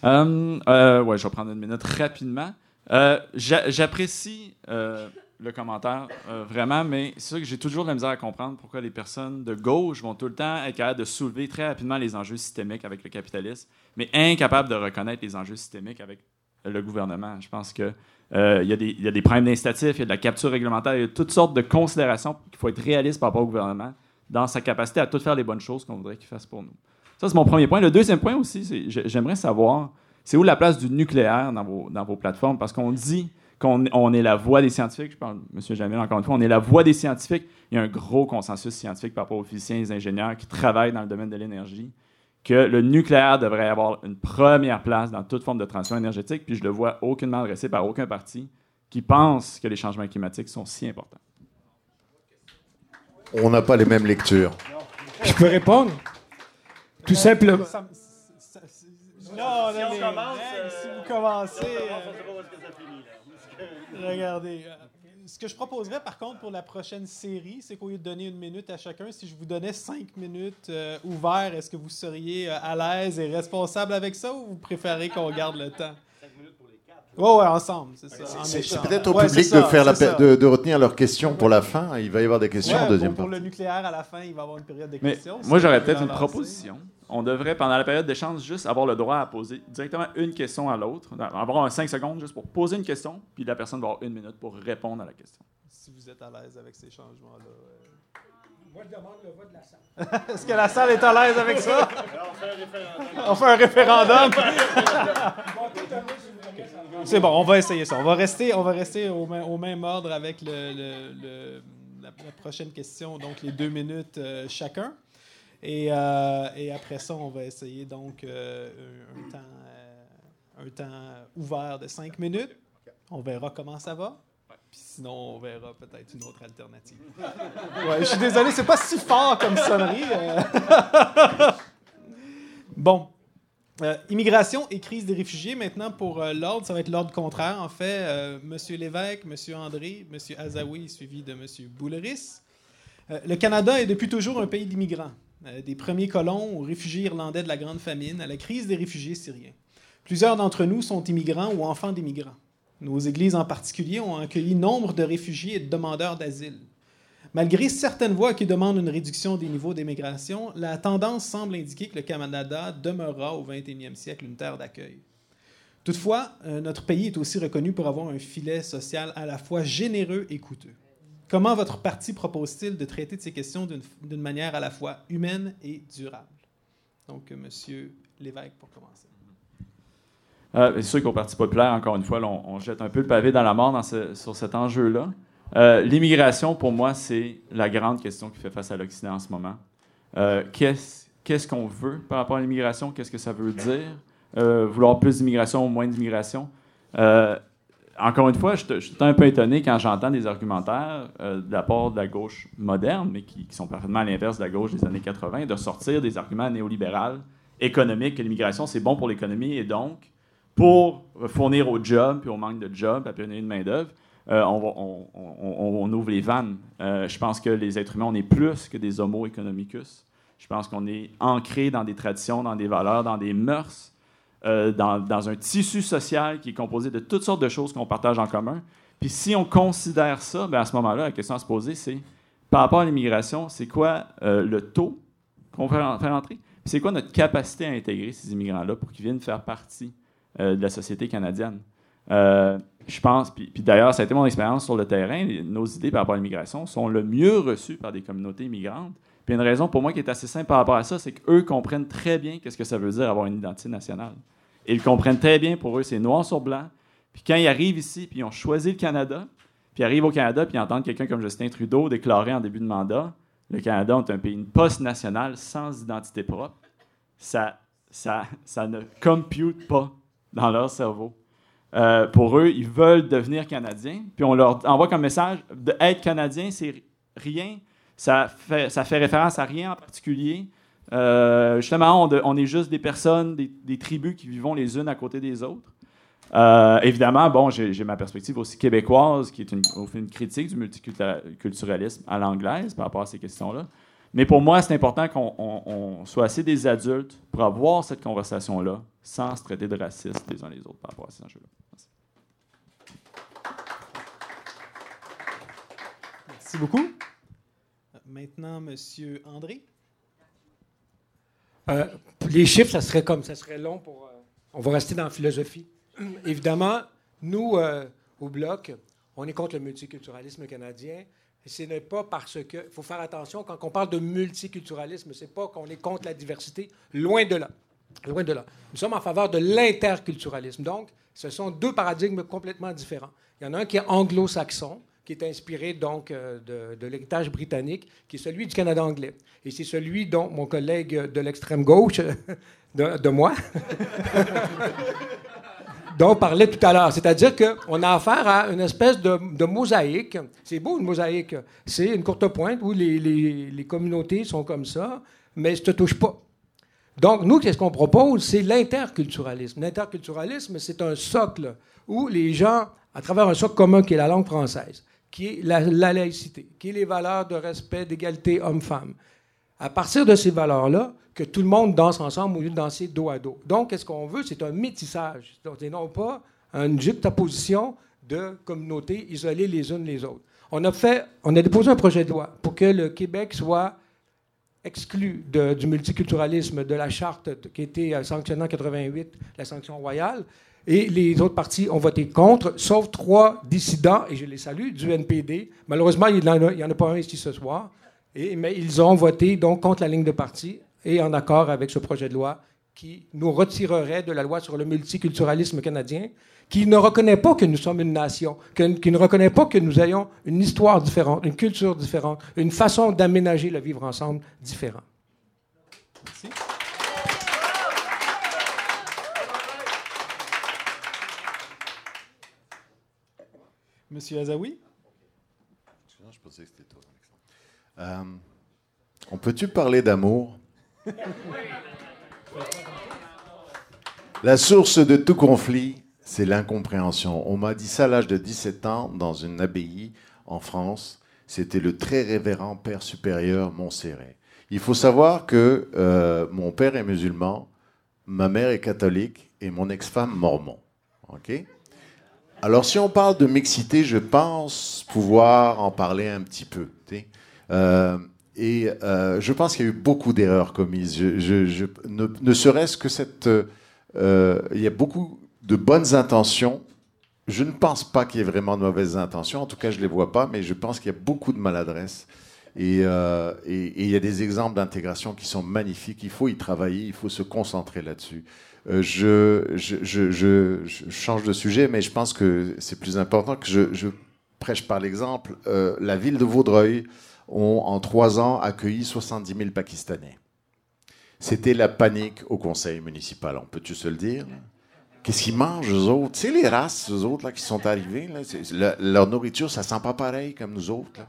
Hum, euh, ouais, je vais prendre une minute rapidement. Euh, j'apprécie euh, le commentaire euh, vraiment, mais c'est sûr que j'ai toujours de la misère à comprendre pourquoi les personnes de gauche vont tout le temps être capables de soulever très rapidement les enjeux systémiques avec le capitalisme, mais incapables de reconnaître les enjeux systémiques avec le gouvernement. Je pense que il y, a des problèmes d'instatifs, il y a de la capture réglementaire, il y a toutes sortes de considérations qu'il faut être réaliste par rapport au gouvernement dans sa capacité à tout faire les bonnes choses qu'on voudrait qu'il fasse pour nous. Ça, c'est mon premier point. Le deuxième point aussi, j'aimerais savoir, c'est où la place du nucléaire dans vos, dans vos plateformes? Parce qu'on dit qu'on on est la voix des scientifiques. Je parle, M. Jamil, encore une fois, on est la voix des scientifiques. Il y a un gros consensus scientifique par rapport aux physiciens et aux ingénieurs qui travaillent dans le domaine de l'énergie que le nucléaire devrait avoir une première place dans toute forme de transition énergétique, puis je le vois aucunement adressé par aucun parti qui pense que les changements climatiques sont si importants. On n'a pas les mêmes lectures. Je peux répondre? Tout simplement. non, si, mais, si vous commencez. Euh, regardez. Euh, ce que je proposerais, par contre, pour la prochaine série, c'est qu'au lieu de donner une minute à chacun, si je vous donnais cinq minutes euh, ouvertes, est-ce que vous seriez à l'aise et responsable avec ça ou vous préférez qu'on garde le temps? Oui, ouais, ensemble, c'est ça. C'est peut-être au public de, faire la de, retenir leurs questions pour la fin. Il va y avoir des questions en deuxième pour, pour le nucléaire, à la fin, il va y avoir une période de Mais questions. Moi, j'aurais peut-être une proposition. On devrait, pendant la période d'échange, juste avoir le droit à poser directement une question à l'autre. Avoir un 5 secondes juste pour poser une question, puis la personne va avoir une minute pour répondre à la question. Si vous êtes à l'aise avec ces changements-là. Euh, moi, je demande le vote de la salle. Est-ce que la salle est à l'aise avec ça? on fait un référendum. C'est bon, on va essayer ça. On va rester, on va rester au, même ordre avec la, prochaine question, donc les deux minutes euh, chacun. Euh, et, après ça, on va essayer donc euh, un, temps, un temps ouvert de cinq minutes. On verra comment ça va. Puis sinon, on verra peut-être une autre alternative. Ouais, je suis désolé, c'est pas si fort comme sonnerie. Euh. bon. Euh, immigration et crise des réfugiés. Maintenant, pour euh, l'ordre, ça va être l'ordre contraire. En fait, Monsieur M. Lévesque, M. André, M. Azaoui, suivi de M. Bouleris. le Canada est depuis toujours un pays d'immigrants, des premiers colons aux réfugiés irlandais de la Grande Famine à la crise des réfugiés syriens. Plusieurs d'entre nous sont immigrants ou enfants d'immigrants. Nos églises en particulier ont accueilli nombre de réfugiés et de demandeurs d'asile. Malgré certaines voix qui demandent une réduction des niveaux d'immigration, la tendance semble indiquer que le Canada demeurera au 21e siècle une terre d'accueil. Toutefois, euh, notre pays est aussi reconnu pour avoir un filet social à la fois généreux et coûteux. Comment votre parti propose-t-il de traiter de ces questions d'une manière à la fois humaine et durable? Donc, euh, M. Lévesque, pour commencer. Euh, c'est sûr qu'au Parti populaire, encore une fois, on, jette un peu le pavé dans la mort sur cet enjeu-là. Euh, l'immigration, pour moi, c'est la grande question qui fait face à l'Occident en ce moment. Euh, qu'est-ce qu'on veut par rapport à l'immigration? Qu'est-ce que ça veut dire? vouloir plus d'immigration ou moins d'immigration? encore une fois, je, suis un peu étonné quand j'entends des argumentaires de la part de la gauche moderne, mais qui, qui sont parfaitement à l'inverse de la gauche des années 80, de sortir des arguments néolibéraux économiques que l'immigration, c'est bon pour l'économie et donc pour fournir aux jobs, puis au manque de jobs, à pénurie de main-d'œuvre, euh, on, ouvre les vannes. Euh, je pense que les êtres humains, on est plus que des homo economicus. Je pense qu'on est ancré dans des traditions, dans des valeurs, dans des mœurs, euh, dans, un tissu social qui est composé de toutes sortes de choses qu'on partage en commun. Puis si on considère ça, ben à ce moment-là, la question à se poser, c'est par rapport à l'immigration, c'est quoi le taux qu'on fait rentrer? C'est quoi notre capacité à intégrer ces immigrants-là pour qu'ils viennent faire partie euh, de la société canadienne. Euh, je pense, puis, d'ailleurs, ça a été mon expérience sur le terrain, nos idées par rapport à l'immigration sont le mieux reçues par des communautés immigrantes. Puis une raison pour moi qui est assez simple par rapport à ça, c'est qu'eux comprennent très bien qu'est-ce que ça veut dire avoir une identité nationale. Ils comprennent très bien, pour eux, c'est noir sur blanc. Puis quand ils arrivent ici, puis ils ont choisi le Canada, puis arrivent au Canada, puis entendent quelqu'un comme Justin Trudeau déclarer en début de mandat le Canada est un pays post-national sans identité propre, ça, ça, ça ne compute pas dans leur cerveau. Euh, pour eux, ils veulent devenir Canadiens, puis on leur envoie comme message d'être Canadien, c'est rien, ça fait, référence à rien en particulier. Euh, justement, on, est juste des personnes, des, tribus qui vivons les unes à côté des autres. Euh, évidemment, bon, j'ai ma perspective aussi québécoise, qui est une critique du multiculturalisme à l'anglaise par rapport à ces questions-là. Mais pour moi, c'est important qu'on soit assez des adultes pour avoir cette conversation-là sans se traiter de racistes les uns les autres par rapport à ces enjeux-là. Merci. Merci beaucoup. Maintenant, M. André. Euh, les chiffres, ça serait comme ça serait long pour. Euh, on va rester dans la philosophie. évidemment, nous, euh, au Bloc, on est contre le multiculturalisme canadien. Et ce n'est pas parce que. Il faut faire attention, quand on parle de multiculturalisme, ce n'est pas qu'on est contre la diversité. Loin de là. Loin de là. Nous sommes en faveur de l'interculturalisme. Donc, ce sont deux paradigmes complètement différents. Il y en a un qui est anglo-saxon, qui est inspiré donc euh, de, l'héritage britannique, qui est celui du Canada anglais. Et c'est celui dont mon collègue de l'extrême gauche, de, moi, dont on parlait tout à l'heure. C'est-à-dire qu'on a affaire à une espèce de, mosaïque. C'est beau, une mosaïque. C'est une courte pointe où les, communautés sont comme ça, mais ça ne te touche pas. Donc, nous, qu'est-ce qu'on propose? C'est l'interculturalisme. L'interculturalisme, c'est un socle où les gens, à travers un socle commun qui est la langue française, qui est la, la laïcité, qui est les valeurs de respect, d'égalité homme-femme, à partir de ces valeurs-là, que tout le monde danse ensemble au lieu de danser dos à dos. Donc, qu'est-ce qu'on veut? C'est un métissage. Et non pas une juxtaposition de communautés isolées les unes les autres. On a, fait, on a déposé un projet de loi pour que le Québec soit exclu du multiculturalisme de la charte qui été euh, sanctionnée en 88, la sanction royale. Et les autres partis ont voté contre, sauf trois dissidents, et je les salue, du NPD. Malheureusement, il n'y en, a pas un ici ce soir. Mais ils ont voté donc contre la ligne de parti et en accord avec ce projet de loi qui nous retirerait de la loi sur le multiculturalisme canadien, qui ne reconnaît pas que nous sommes une nation, qui ne reconnaît pas que nous ayons une histoire différente, une culture différente, une façon d'aménager le vivre ensemble différent. Merci. Monsieur Azaoui? Je pensais que c'était toi, euh, on peut-tu parler d'amour? La source de tout conflit, c'est l'incompréhension. On m'a dit ça à l'âge de 17 ans dans une abbaye en France. C'était le très révérend père supérieur Montserrat. Il faut savoir que euh, mon père est musulman, ma mère est catholique et mon ex-femme mormon. Alors si on parle de mixité, je pense pouvoir en parler un petit peu. Euh, et euh, je pense qu'il y a eu beaucoup d'erreurs commises. Ne, serait-ce que cette... Il y a beaucoup de bonnes intentions. Je ne pense pas qu'il y ait vraiment de mauvaises intentions. En tout cas, je ne les vois pas, mais je pense qu'il y a beaucoup de maladresse. Et, euh, et, il y a des exemples d'intégration qui sont magnifiques. Il faut y travailler, il faut se concentrer là-dessus. je, je, change de sujet, mais je pense que c'est plus important que je, prêche par l'exemple. la ville de Vaudreuil ont en trois ans accueilli 70 000 Pakistanais. C'était la panique au conseil municipal, on peut-tu se le dire? Qu'est-ce qu'ils mangent, eux autres? Tu sais, les races, eux autres, là, qui sont arrivés, leur nourriture, ça sent pas pareil comme nous autres.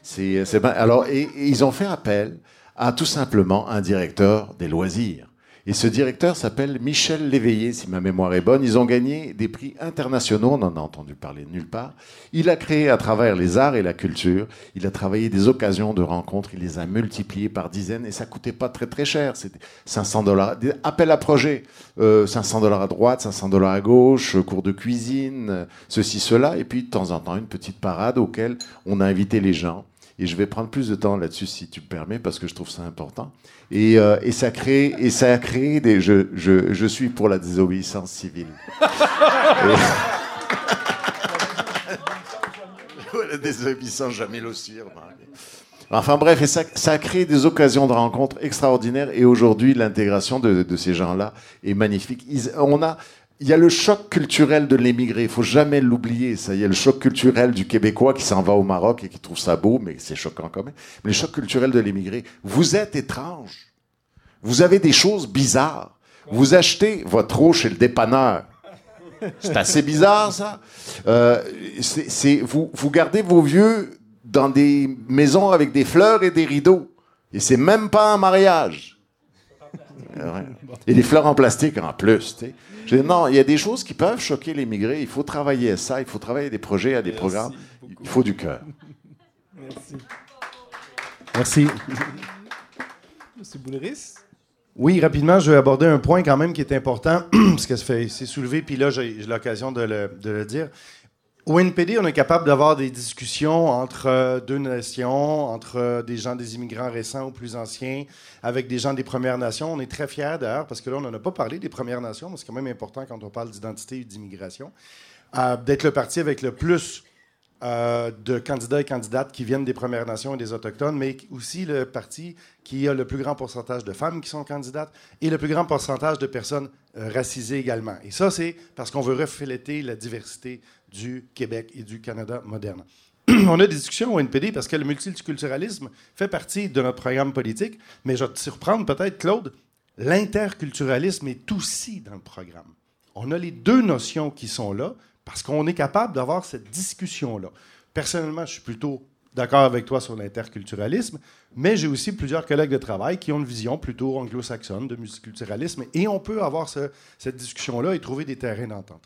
c'est, Alors, et, ils ont fait appel à tout simplement un directeur des loisirs et ce directeur s'appelle Michel Léveillé, si ma mémoire est bonne. Ils ont gagné des prix internationaux, on n'en a entendu parler nulle part. Il a créé à travers les arts et la culture, il a travaillé des occasions de rencontres, il les a multipliées par dizaines et ça coûtait pas très très cher. C'était 500 dollars, appel à projet, 500 euh, dollars à droite, 500 dollars à gauche, cours de cuisine, ceci, cela, et puis de temps en temps une petite parade auquel on a invité les gens. Et je vais prendre plus de temps là-dessus si tu me permets parce que je trouve ça important. Et, euh, et, ça et ça a créé des. Je, suis pour la désobéissance civile. la désobéissance jamais aussi. Enfin bref, et ça, a créé des occasions de rencontres extraordinaires. Et aujourd'hui, l'intégration de, ces gens-là est magnifique. On a il y a le choc culturel de l'émigré, il faut jamais l'oublier. Ça, il y a le choc culturel du Québécois qui s'en va au Maroc et qui trouve ça beau, mais c'est choquant quand même. Mais le choc culturel de l'émigré, vous êtes étrange. Vous avez des choses bizarres. Vous achetez votre eau chez le dépanneur. C'est assez bizarre, ça. Euh, c'est, vous, vous gardez vos vieux dans des maisons avec des fleurs et des rideaux. Et c'est même pas un mariage. Et des fleurs en plastique en plus. non, il y a des choses qui peuvent choquer les migrés. Il faut travailler à ça. Il faut travailler des projets, à des programmes. Il faut du cœur. Merci. Merci. Monsieur Boulris? Oui, rapidement, je vais aborder un point quand même qui est important, parce que c'est soulevé, puis là, j'ai l'occasion de le, dire. Au NPD, on est capable d'avoir des discussions entre euh, deux nations, entre euh, des gens des immigrants récents ou plus anciens, avec des gens des Premières Nations. On est très fiers d'ailleurs, parce que là, on n'en a pas parlé des Premières Nations, mais c'est quand même important quand on parle d'identité et d'immigration, euh, d'être le parti avec le plus de candidats et candidates qui viennent des Premières Nations et des Autochtones, mais aussi le parti qui a le plus grand pourcentage de femmes qui sont candidates et le plus grand pourcentage de personnes racisées également. Et ça, c'est parce qu'on veut refléter la diversité du Québec et du Canada moderne. On a des discussions au NPD parce que le multiculturalisme fait partie de notre programme politique, mais je vais te surprendre peut-être, Claude, l'interculturalisme est aussi dans le programme. On a les deux notions qui sont là, parce qu'on est capable d'avoir cette discussion-là. Personnellement, je suis plutôt d'accord avec toi sur l'interculturalisme, mais j'ai aussi plusieurs collègues de travail qui ont une vision plutôt anglo-saxonne de multiculturalisme, et on peut avoir cette discussion-là et trouver des terrains d'entente.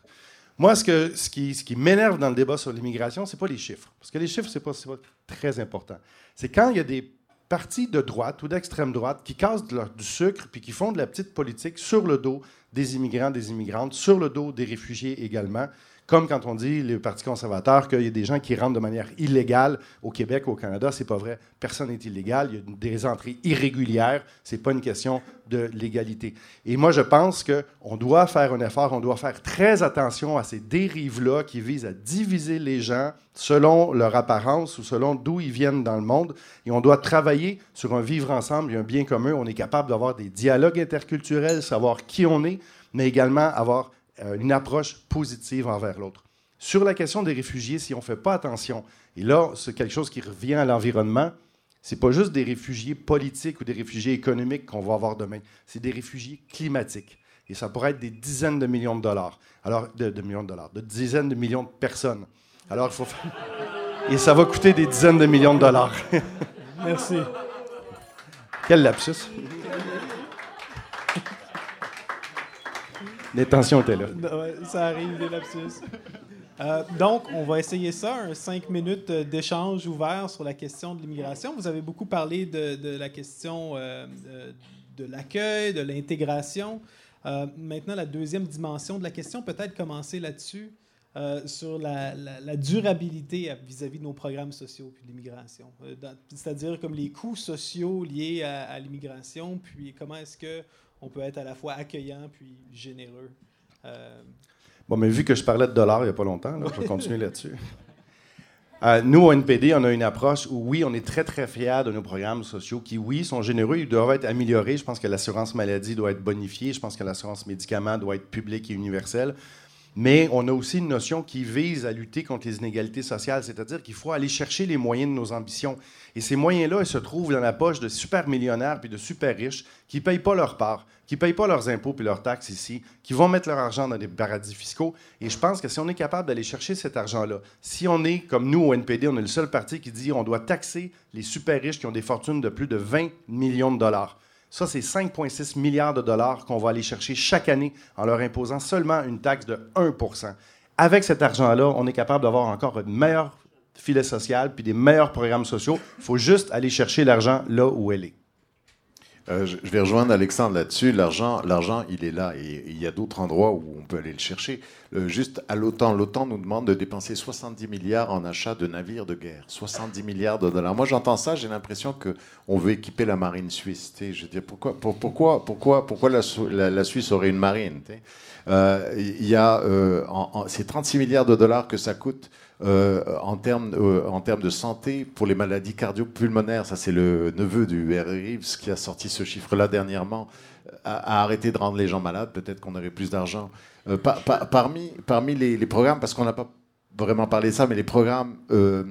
Moi, ce, qui, m'énerve dans le débat sur l'immigration, ce n'est pas les chiffres, parce que les chiffres, ce n'est pas, pas, très important. C'est quand il y a des partis de droite ou d'extrême droite qui cassent du sucre puis qui font de la petite politique sur le dos des immigrants, des immigrantes, sur le dos des réfugiés également, comme quand on dit, le Parti conservateur, qu'il y a des gens qui rentrent de manière illégale au Québec, au Canada, c'est pas vrai. Personne n'est illégal. Il y a des entrées irrégulières. C'est pas une question de légalité. Et moi, je pense qu'on doit faire un effort, on doit faire très attention à ces dérives-là qui visent à diviser les gens selon leur apparence ou selon d'où ils viennent dans le monde. Et on doit travailler sur un vivre ensemble et un bien commun. On est capable d'avoir des dialogues interculturels, savoir qui on est, mais également avoir une approche positive envers l'autre. Sur la question des réfugiés, si on ne fait pas attention, et là, c'est quelque chose qui revient à l'environnement, c'est pas juste des réfugiés politiques ou des réfugiés économiques qu'on va avoir demain, c'est des réfugiés climatiques. Et ça pourrait être des dizaines de millions de dollars. Alors, de, millions de dollars, de dizaines de millions de personnes. Alors, il faut Et ça va coûter des dizaines de millions de dollars. Merci. Quel lapsus. Les tensions étaient là. ça arrive, des lapsus. Euh, donc, on va essayer ça, un cinq minutes d'échange ouvert sur la question de l'immigration. Vous avez beaucoup parlé de, la question euh, de, l'accueil, de l'intégration. Euh, maintenant, la deuxième dimension de la question, peut-être commencer là-dessus, sur la, durabilité vis-à-vis de nos programmes sociaux puis de l'immigration. C'est-à-dire comme les coûts sociaux liés à l'immigration, puis comment est-ce que on peut être à la fois accueillant puis généreux. Euh, bon, mais vu que je parlais de dollars il n'y a pas longtemps, je vais continuer là-dessus. Euh, nous, au NPD, on a une approche où, oui, on est très, très fiers de nos programmes sociaux qui, oui, sont généreux, ils doivent être améliorés. Je pense que l'assurance maladie doit être bonifiée. Je pense que l'assurance médicaments doit être publique et universelle. Mais on a aussi une notion qui vise à lutter contre les inégalités sociales, c'est-à-dire qu'il faut aller chercher les moyens de nos ambitions. Et ces moyens-là, ils se trouvent dans la poche de super millionnaires puis de super riches qui ne payent pas leur part, qui ne payent pas leurs impôts puis leurs taxes ici, qui vont mettre leur argent dans des paradis fiscaux. Et je pense que si on est capable d'aller chercher cet argent-là, si on est, comme nous au NPD, on est le seul parti qui dit on doit taxer les super riches qui ont des fortunes de plus de 20 millions de dollars. Ça, c'est 5,6 milliards de dollars qu'on va aller chercher chaque année en leur imposant seulement une taxe de 1% Avec cet argent-là, on est capable d'avoir encore une meilleure filet social puis des meilleurs programmes sociaux. Il faut juste aller chercher l'argent là où elle est. Euh, je vais rejoindre Alexandre là-dessus. L'argent, l'argent, il est là et il y a d'autres endroits où on peut aller le chercher. Euh, juste à l'OTAN, l'OTAN nous demande de dépenser 70 milliards en achat de navires de guerre. 70 milliards de dollars. Moi, j'entends ça, j'ai l'impression que on veut équiper la marine suisse. Je veux dire, pourquoi, pourquoi, pourquoi, pourquoi la, Suisse aurait une marine euh, Il y a, c'est 36 milliards de dollars que ça coûte en, termes, en termes de santé pour les maladies cardiopulmonaires. Ça, c'est le neveu du R. Reeves qui a sorti ce chiffre-là dernièrement, à, arrêter de rendre les gens malades. Peut-être qu'on aurait plus d'argent. parmi parmi les, les programmes, parce qu'on n'a pas vraiment parlé de ça, mais les programmes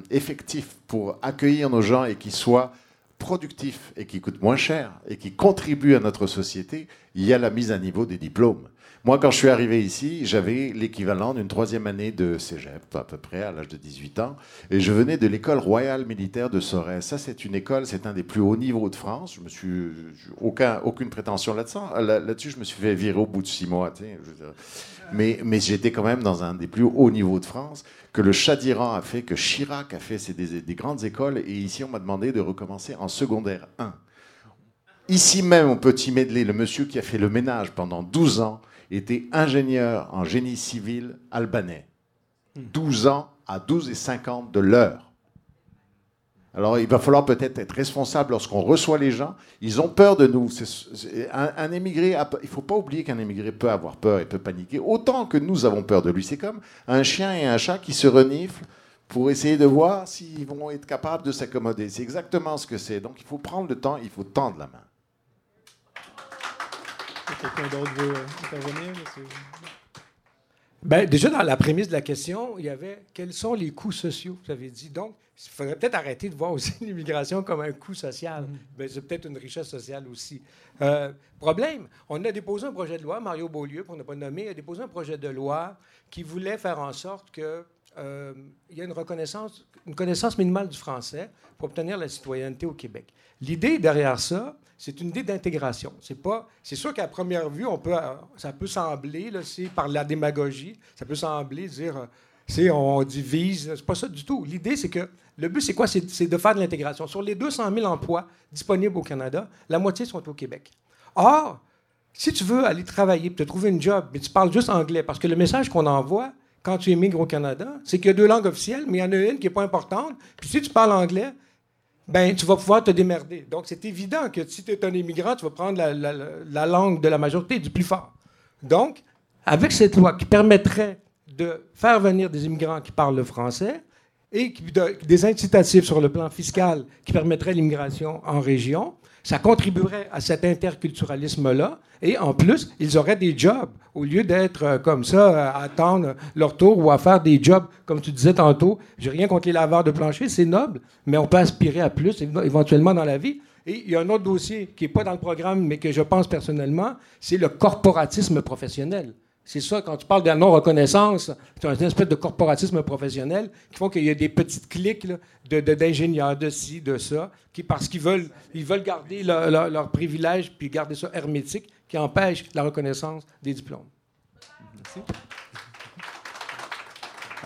effectifs pour accueillir nos gens et qui soient productifs et qui coûtent moins cher et qui contribuent à notre société, il y a la mise à niveau des diplômes. Moi, quand je suis arrivé ici, j'avais l'équivalent d'une troisième année de cégep, à peu près, à l'âge de 18 ans. Et je venais de l'école royale militaire de Sorès. Ça, c'est une école, c'est un des plus hauts niveaux de France. Je me suis. Aucun, aucune prétention là-dessus. Là-dessus, je me suis fait virer au bout de six mois. Mais, mais j'étais quand même dans un des plus hauts niveaux de France que le Shah d'Iran a fait, que Chirac a fait. C'est des, des grandes écoles. Et ici, on m'a demandé de recommencer en secondaire 1. Ici même, au Petit Medley, le monsieur qui a fait le ménage pendant 12 ans, était ingénieur en génie civil albanais. 12 ans à 12 et 50 de l'heure. Alors, il va falloir peut-être être responsable lorsqu'on reçoit les gens. Ils ont peur de nous. un, émigré, il ne faut pas oublier qu'un émigré peut avoir peur et peut paniquer, autant que nous avons peur de lui. C'est comme un chien et un chat qui se reniflent pour essayer de voir s'ils vont être capables de s'accommoder. C'est exactement ce que c'est. Donc, il faut prendre le temps, il faut tendre la main. Quelqu'un d'autre veut intervenir? Ben, déjà, dans la prémisse de la question, il y avait quels sont les coûts sociaux, vous avez dit. Donc, il faudrait peut-être arrêter de voir aussi l'immigration comme un coût social. Ben, c'est peut-être une richesse sociale aussi. Euh, problème, on a déposé un projet de loi, Mario Beaulieu, qu'on n'a pas nommé, a déposé un projet de loi qui voulait faire en sorte qu'il euh, y ait une reconnaissance, une connaissance minimale du français pour obtenir la citoyenneté au Québec. L'idée derrière ça, c'est une idée d'intégration. C'est pas, c'est sûr qu'à première vue, on peut, ça peut sembler, par la démagogie, ça peut sembler dire, c'est on divise, c'est pas ça du tout. L'idée, c'est que le but, c'est quoi? C'est de faire de l'intégration. Sur les 200 000 emplois disponibles au Canada, la moitié sont au Québec. Or, si tu veux aller travailler, te trouver une job, mais tu parles juste anglais, parce que le message qu'on envoie quand tu émigres au Canada, c'est qu'il y a deux langues officielles, mais il y en a une qui n'est pas importante. Puis si tu parles anglais, ben, tu vas pouvoir te démerder. Donc, c'est évident que si tu es un immigrant, tu vas prendre la, langue de la majorité, du plus fort. Donc, avec cette loi qui permettrait de faire venir des immigrants qui parlent le français et des incitatifs sur le plan fiscal qui permettraient l'immigration en région, ça contribuerait à cet interculturalisme-là. Et en plus, ils auraient des jobs au lieu d'être euh, comme ça, euh, à attendre leur tour ou à faire des jobs, comme tu disais tantôt. J'ai rien contre les laveurs de plancher, c'est noble, mais on peut aspirer à plus éventuellement dans la vie. Et il y a un autre dossier qui n'est pas dans le programme, mais que je pense personnellement, c'est le corporatisme professionnel. C'est ça, quand tu parles de la non-reconnaissance, c'est un espèce de corporatisme professionnel qui font qu'il y a des petites cliques d'ingénieurs, de, ci, de ça, qui, parce qu'ils veulent, ils veulent garder leurs privilèges puis garder ça hermétique, qui empêche la reconnaissance des diplômes. Merci.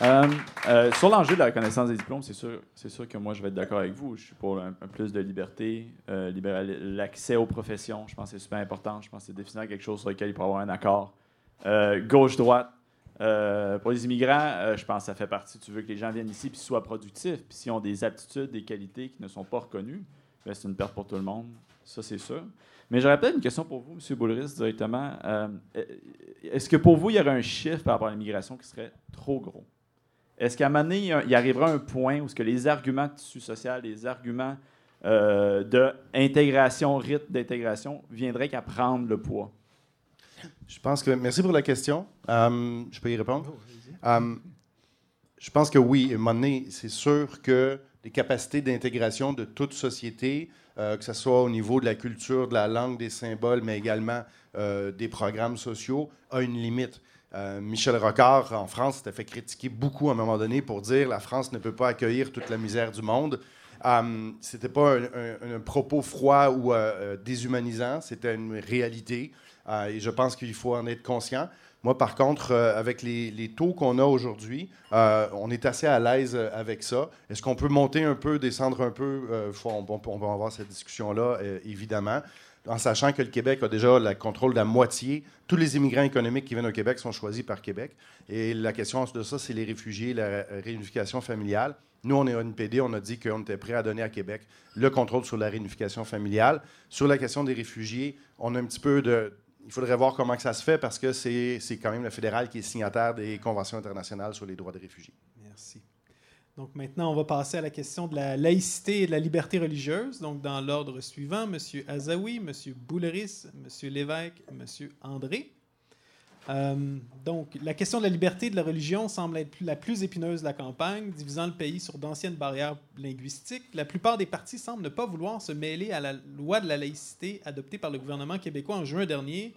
Euh, euh, sur l'enjeu de la reconnaissance des diplômes, c'est sûr, sûr que moi, je vais être d'accord avec vous. Je suis pour un, plus de liberté, euh, l'accès aux professions. Je pense que c'est super important. Je pense que c'est définir quelque chose sur lequel il peut y avoir un accord gauche-droite. Euh, pour les immigrants, euh, je pense que ça fait partie. Tu veux que les gens viennent ici et soient productifs. Puis s'ils ont des aptitudes, des qualités qui ne sont pas reconnues, ben, c'est une perte pour tout le monde. Ça, c'est sûr. Mais j'aurais peut-être une question pour vous, M. Boulris, directement. Est-ce que pour vous, il y aurait un chiffre par rapport à l'immigration qui serait trop gros? Est-ce qu'à un moment donné, il arrivera un point où ce que les arguments de tissu social, les arguments d'intégration, rythme d'intégration, viendraient qu'à prendre le poids? Je pense que. Merci pour la question. Euh, je peux y répondre? Oh, euh, je pense que oui. À un moment donné, c'est sûr que les capacités d'intégration de toute société, euh, que ce soit au niveau de la culture, de la langue, des symboles, mais également des programmes sociaux, a une limite. Michel Rocard, en France, s'était fait critiquer beaucoup à un moment donné pour dire la France ne peut pas accueillir toute la misère du monde. Ce c'était pas un, propos froid ou déshumanisant, c'était une réalité. Euh, et je pense qu'il faut en être conscient. Moi, par contre, euh, avec les, taux qu'on a aujourd'hui, euh, on est assez à l'aise avec ça. Est-ce qu'on peut monter un peu, descendre un peu? on, on, va avoir cette discussion-là, évidemment en sachant que le Québec a déjà le contrôle de la moitié. Tous les immigrants économiques qui viennent au Québec sont choisis par Québec. Et la question de ça, c'est les réfugiés, la réunification familiale. Nous, on est une PD, on a dit qu'on était prêt à donner à Québec le contrôle sur la réunification familiale. Sur la question des réfugiés, on a un petit peu de, il faudrait voir comment ça se fait parce que c'est quand même le fédéral qui est signataire des conventions internationales sur les droits des réfugiés. Merci. Donc maintenant, on va passer à la question de la laïcité et de la liberté religieuse. Donc dans l'ordre suivant, M. Azaoui, M. Bouleris, M. Lévesque, M. André. Euh, donc, la question de la liberté de la religion semble être la plus épineuse de la campagne, divisant le pays sur d'anciennes barrières linguistiques. La plupart des partis semblent ne pas vouloir se mêler à la loi de la laïcité adoptée par le gouvernement québécois en juin dernier,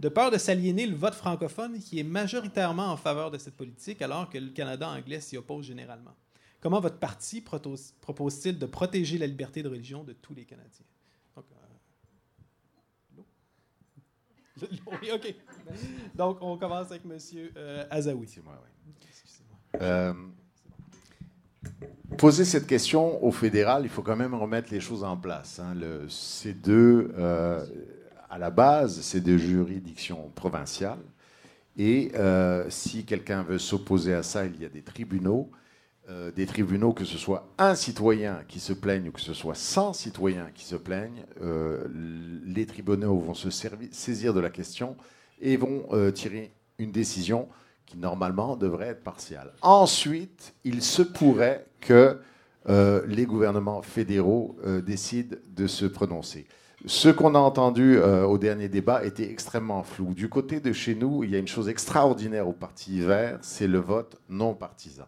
de peur de s'aliéner le vote francophone qui est majoritairement en faveur de cette politique, alors que le Canada anglais s'y oppose généralement. Comment votre parti propose-t-il de protéger la liberté de religion de tous les Canadiens? Donc, euh, oui, OK. Donc, on commence avec M. Euh, Azaoui. C'est moi, oui. Euh, poser cette question au fédéral, il faut quand même remettre les choses en place. Hein. Le, ces deux, euh, à la base, c'est des juridictions provinciales. Et si quelqu'un veut s'opposer à ça, il y a des tribunaux. Euh, des tribunaux, que ce soit un citoyen qui se plaigne ou que ce soit 100 citoyens qui se plaignent, euh, les tribunaux vont se saisir de la question et vont euh, tirer une décision qui normalement devrait être partiale. Ensuite, il se pourrait que les gouvernements fédéraux décident de se prononcer. Ce qu'on a entendu au dernier débat était extrêmement flou. Du côté de chez nous, il y a une chose extraordinaire au Parti vert, c'est le vote non partisan.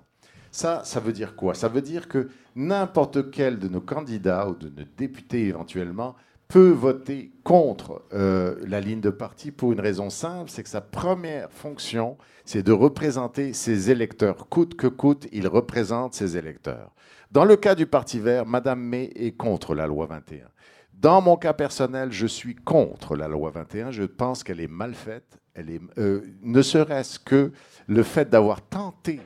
Ça, ça veut dire quoi? Ça veut dire que n'importe quel de nos candidats ou de nos députés éventuellement peut voter contre euh, la ligne de parti pour une raison simple, c'est que sa première fonction, c'est de représenter ses électeurs. Coûte que coûte, il représente ses électeurs. Dans le cas du Parti vert, Madame May est contre la loi 21. Dans mon cas personnel, je suis contre la loi 21. Je pense qu'elle est mal faite. Elle est, euh, ne serait-ce que le fait d'avoir tenté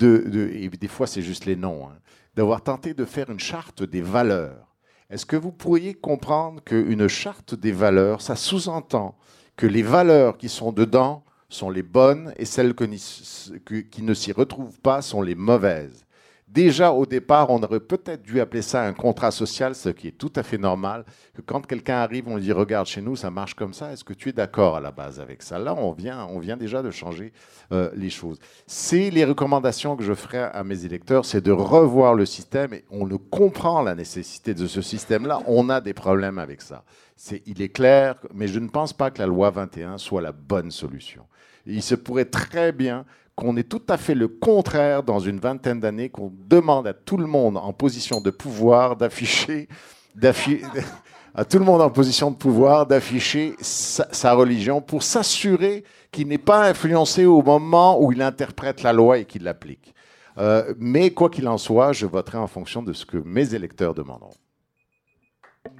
et des fois c'est juste les noms, hein, d'avoir tenté de faire une charte des valeurs. Est-ce que vous pourriez comprendre qu'une charte des valeurs, ça sous-entend que les valeurs qui sont dedans sont les bonnes et celles qui ne s'y retrouvent pas sont les mauvaises? Déjà, au départ, on aurait peut-être dû appeler ça un contrat social, ce qui est tout à fait normal. Que quand quelqu'un arrive, on lui dit Regarde, chez nous, ça marche comme ça. Est-ce que tu es d'accord à la base avec ça? Là, on vient, on vient déjà de changer euh, les choses. C'est les recommandations que je ferai à mes électeurs c'est de revoir le système. Et on le comprend, la nécessité de ce système-là. On a des problèmes avec ça. C'est, il est clair, mais je ne pense pas que la loi 21 soit la bonne solution. Il se pourrait très bien qu'on est tout à fait le contraire dans une vingtaine d'années, qu'on demande à tout le monde en position de pouvoir d'afficher, à tout le monde en position de pouvoir d'afficher sa, religion pour s'assurer qu'il n'est pas influencé au moment où il interprète la loi et qu'il l'applique. Euh, mais quoi qu'il en soit, je voterai en fonction de ce que mes électeurs demanderont.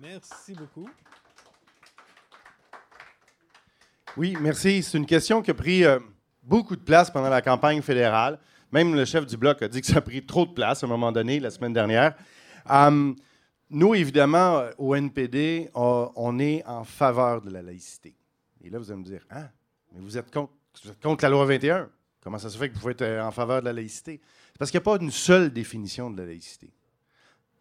Merci beaucoup. Oui, merci. C'est une question qui a pris euh, beaucoup de place pendant la campagne fédérale. Même le chef du bloc a dit que ça a pris trop de place à un moment donné, la semaine dernière. Hum, nous, évidemment, au NPD, on, est en faveur de la laïcité. Et là, vous allez me dire, ah, mais vous êtes contre, vous êtes contre la loi 21. Comment ça se fait que vous pouvez être en faveur de la laïcité? Parce qu'il n'y a pas une seule définition de la laïcité.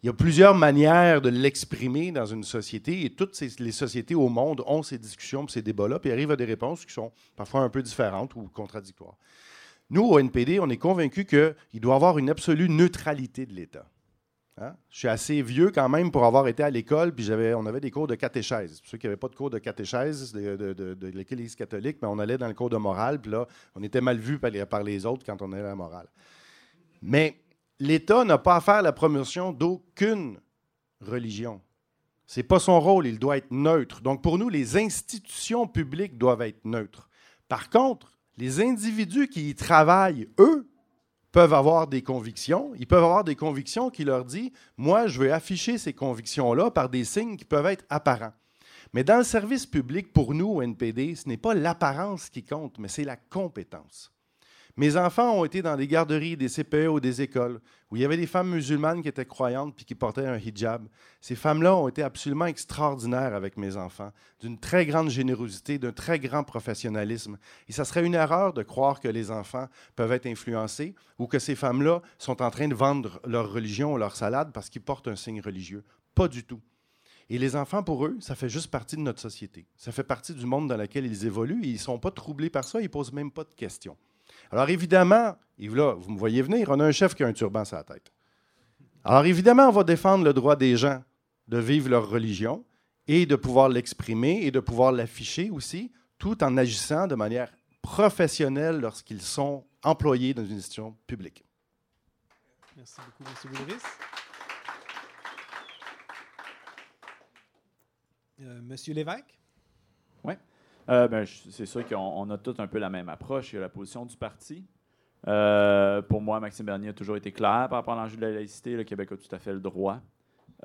Il y a plusieurs manières de l'exprimer dans une société et toutes les sociétés au monde ont ces discussions, ces débats-là, puis arrivent à des réponses qui sont parfois un peu différentes ou contradictoires. Nous, au NPD, on est convaincus qu'il doit y avoir une absolue neutralité de l'État. Hein? Je suis assez vieux quand même pour avoir été à l'école, puis on avait des cours de catéchèse. Pour ceux qui n'avaient pas de cours de catéchèse de, l'Église catholique, mais on allait dans le cours de morale, puis là, on était mal vu par les, par les autres quand on allait à la morale. Mais l'État n'a pas à faire la promotion d'aucune religion. Ce n'est pas son rôle, il doit être neutre. Donc pour nous, les institutions publiques doivent être neutres. Par contre, les individus qui y travaillent, eux, peuvent avoir des convictions. Ils peuvent avoir des convictions qui leur disent, moi, je veux afficher ces convictions-là par des signes qui peuvent être apparents. Mais dans le service public, pour nous, au NPD, ce n'est pas l'apparence qui compte, mais c'est la compétence. Mes enfants ont été dans des garderies, des CPE ou des écoles où il y avait des femmes musulmanes qui étaient croyantes puis qui portaient un hijab. Ces femmes-là ont été absolument extraordinaires avec mes enfants, d'une très grande générosité, d'un très grand professionnalisme. Et ça serait une erreur de croire que les enfants peuvent être influencés ou que ces femmes-là sont en train de vendre leur religion ou leur salade parce qu'ils portent un signe religieux. Pas du tout. Et les enfants, pour eux, ça fait juste partie de notre société. Ça fait partie du monde dans lequel ils évoluent et ils ne sont pas troublés par ça, ils ne posent même pas de questions. Alors évidemment, Yves, là, vous me voyez venir, on a un chef qui a un turban sur la tête. Alors évidemment, on va défendre le droit des gens de vivre leur religion et de pouvoir l'exprimer et de pouvoir l'afficher aussi, tout en agissant de manière professionnelle lorsqu'ils sont employés dans une institution publique. Merci beaucoup, M. Boulris. Euh, Monsieur Lévesque? Euh, ben, c'est sûr qu'on on a tous un peu la même approche. Il y a la position du parti. Euh, pour moi, Maxime Bernier a toujours été clair par rapport à l'enjeu de la laïcité. Le Québec a tout à fait le droit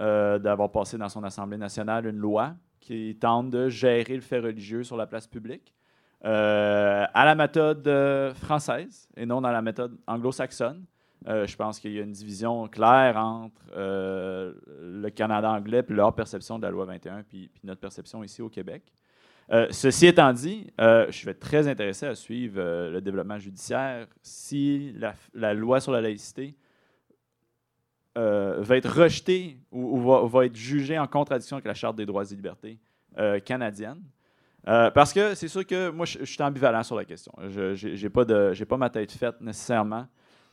euh, d'avoir passé dans son Assemblée nationale une loi qui tente de gérer le fait religieux sur la place publique à la méthode française et non dans la méthode anglo-saxonne. Je pense qu'il y a une division claire entre le Canada anglais puis leur perception de la loi 21 puis, puis notre perception ici au Québec. Euh, ceci étant dit, euh, je vais être très intéressé à suivre euh, le développement judiciaire si la, loi sur la laïcité va être rejetée ou, va, être jugée en contradiction avec la Charte des droits et libertés canadienne. Parce que c'est sûr que moi, je, suis ambivalent sur la question. Je n'ai pas, pas ma tête faite nécessairement.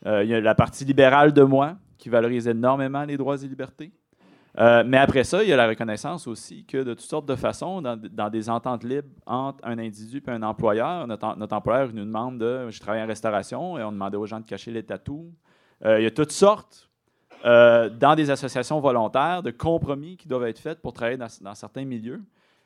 Il y a la partie libérale de moi qui valorise énormément les droits et libertés. Euh, mais après ça, il y a la reconnaissance aussi que de toutes sortes de façons, dans, des ententes libres entre un individu et un employeur, notre, employeur nous demande de. Je travaille en restauration et on demandait aux gens de cacher les tatous. Euh, il y a toutes sortes, euh, dans des associations volontaires, de compromis qui doivent être faits pour travailler dans, certains milieux.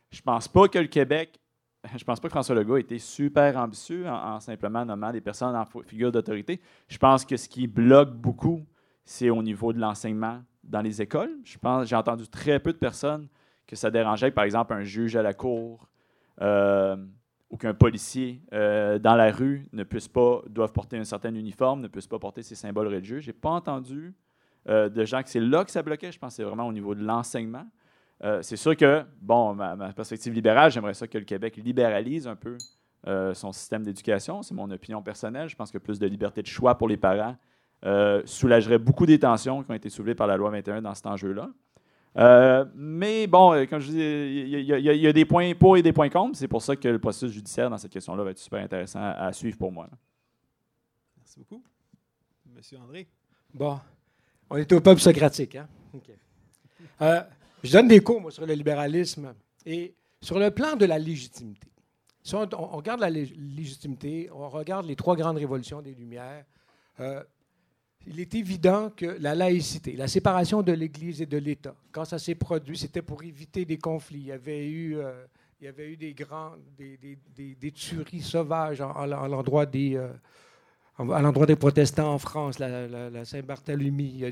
Je pense pas que le Québec. Je pense pas que François Legault a été super ambitieux en, en simplement nommant des personnes en figure d'autorité. Je pense que ce qui bloque beaucoup, c'est au niveau de l'enseignement dans les écoles. J'ai entendu très peu de personnes que ça dérangeait par exemple, un juge à la cour euh, ou qu'un policier euh, dans la rue ne puisse pas, doivent porter un certain uniforme, ne puisse pas porter ses symboles religieux. J'ai pas entendu euh, de gens que c'est là que ça bloquait. Je pense que c'est vraiment au niveau de l'enseignement. C'est sûr que, bon, ma, ma perspective libérale, j'aimerais ça que le Québec libéralise un peu son système d'éducation. C'est mon opinion personnelle. Je pense que plus de liberté de choix pour les parents euh, soulagerait beaucoup des tensions qui ont été soulevées par la loi 21 dans cet enjeu-là. Euh, mais bon, euh, comme je dis, il y, a- y y des points pour et des points contre. C'est pour ça que le processus judiciaire dans cette question-là va être super intéressant à, à suivre pour moi. là. Merci beaucoup. Monsieur André? Bon, on est au peuple socratique. Hein? OK. Euh, je donne des cours, moi, sur le libéralisme et sur le plan de la légitimité. Si on, on regarde la lég- légitimité, on regarde les trois grandes révolutions des Lumières, euh, il est évident que la laïcité, la séparation de l'Église et de l'État, quand ça s'est produit, c'était pour éviter des conflits. Il y avait eu, euh, des, grands, des, tueries sauvages en- l'endroit des, euh, à l'endroit des protestants en France, la, Saint-Barthélemy.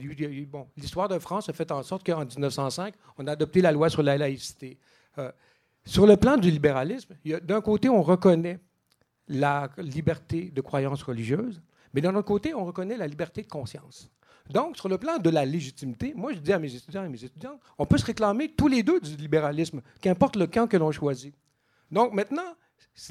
Bon, l'histoire de France a fait en sorte qu'en 1905, on a adopté la loi sur la laïcité. Euh, sur le plan du libéralisme, d'un côté, on reconnaît la liberté de croyance religieuse, mais d'un autre côté, on reconnaît la liberté de conscience. Donc, sur le plan de la légitimité, moi, je dis à mes étudiants et mes étudiantes, on peut se réclamer tous les deux du libéralisme, qu'importe le camp que l'on choisit. Donc, maintenant,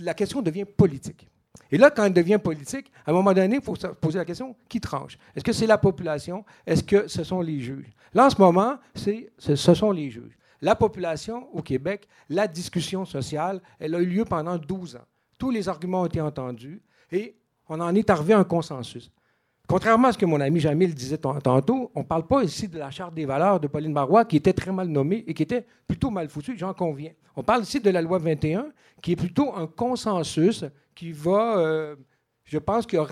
la question devient politique. Et là, quand elle devient politique, à un moment donné, il faut se poser la question qui tranche? Est-ce que c'est la population? Est-ce que ce sont les juges? Là, en ce moment, c'est, ce sont les juges. La population au Québec, la discussion sociale, elle a eu lieu pendant 12 ans. Tous les arguments ont été entendus et on en est arrivé à un consensus. Contrairement à ce que mon ami Jamil disait tan- tantôt, on ne parle pas ici de la Charte des valeurs de Pauline Marois, qui était très mal nommée et qui était plutôt mal foutue, j'en conviens. On parle ici de la loi 21, qui est plutôt un consensus qui va, euh, je pense, qui a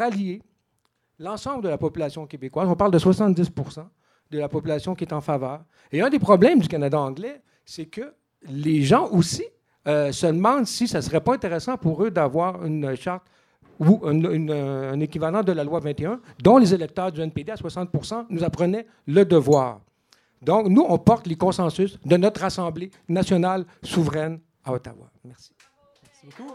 l'ensemble de la population québécoise. On parle de 70% de la population qui est en faveur. Et un des problèmes du Canada anglais, c'est que les gens aussi euh, se demandent si ça ne serait pas intéressant pour eux d'avoir une charte ou un, une- un équivalent de la loi 21, dont les électeurs du NPD à 60 nous apprenaient le devoir. Donc, nous, on porte les consensus de notre Assemblée nationale souveraine à Ottawa. Merci. Merci beaucoup.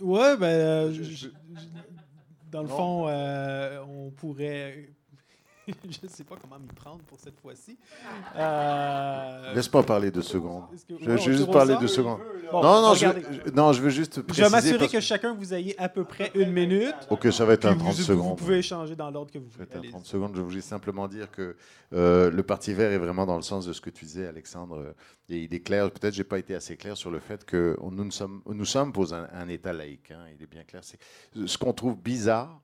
Ouais, ben, euh, je- je- dans le fond, euh, on pourrait. je ne sais pas comment m'y prendre pour cette fois-ci. Euh, Laisse-moi parler deux secondes. que- Je ouais, vais juste parler deux secondes. Bon, non, non, je, regardez. je- non, je veux juste Je vais m'assurer parce que chacun vous ayez à peu près une minute. Ok, ça va être un vous, 30 vous secondes. pouvez échanger dans l'ordre que vous Ça voulez. va être un Allez-y. 30 secondes. Je voulais simplement dire que euh, le Parti vert est vraiment dans le sens de ce que tu disais, Alexandre. euh, Et il est clair, peut-être j'ai pas été assez clair sur le fait que nous, sommes, nous sommes pour un, un État laïque. hein, il est bien clair. C'est- Ce qu'on trouve bizarre,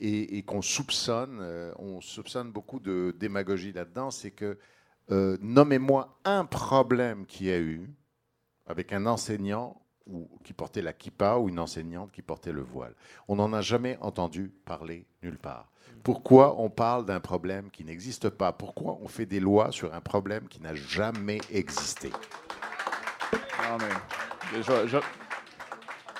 et, et qu'on soupçonne, euh, on soupçonne beaucoup de démagogie là-dedans, c'est que euh, nommez-moi un problème qu'il y a eu avec un enseignant ou, qui portait la kippa ou une enseignante qui portait le voile. On n'en a jamais entendu parler nulle part. Pourquoi on parle d'un problème qui n'existe pas? Pourquoi on fait des lois sur un problème qui n'a jamais existé? Non, mais je, vais- je-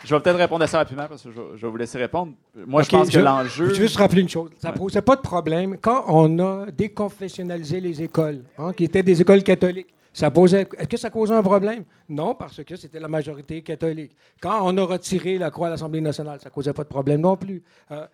je vais peut-être répondre à ça rapidement parce que je, vais- je vais vous laisser répondre. Moi, je pense que je- l'enjeu. Je veux juste rappeler une chose. Ça Ouais. posait pas de problème quand on a déconfessionnalisé les écoles, hein, qui étaient des écoles catholiques. Ça posait, est-ce que ça causait un problème? Non, parce que c'était la majorité catholique. Quand on a retiré la croix à l'Assemblée nationale, ça causait pas de problème non plus. Euh,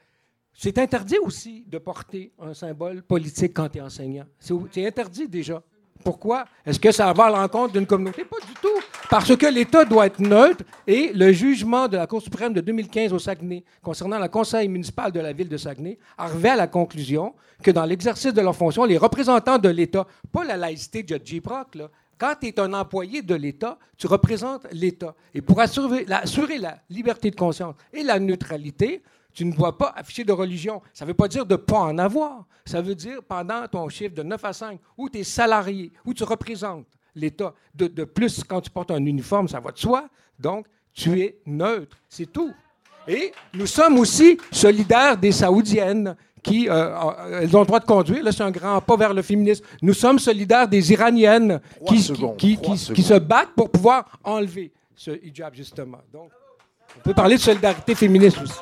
c'est interdit aussi de porter un symbole politique quand tu es enseignant. C'est interdit déjà. Pourquoi? Est-ce que ça va à l'encontre d'une communauté? Pas du tout. Parce que l'État doit être neutre et le jugement de la Cour suprême de 2015 au Saguenay concernant le conseil municipal de la ville de Saguenay arrivait à la conclusion que dans l'exercice de leurs fonctions, les représentants de l'État, pas la laïcité de J. Proc, là, quand tu es un employé de l'État, tu représentes l'État. Et pour assurer la liberté de conscience et la neutralité, tu ne dois pas afficher de religion. Ça ne veut pas dire de ne pas en avoir. Ça veut dire pendant ton chiffre de 9 à 5, où tu es salarié, où tu représentes l'État. De, de plus, quand tu portes un uniforme, ça va de soi. Donc, tu es neutre. C'est tout. Et nous sommes aussi solidaires des Saoudiennes qui euh, euh, elles ont le droit de conduire. Là, c'est un grand pas vers le féminisme. Nous sommes solidaires des Iraniennes qui, secondes, qui, qui- qui se battent pour pouvoir enlever ce hijab, justement. Donc, on peut parler de solidarité féministe aussi.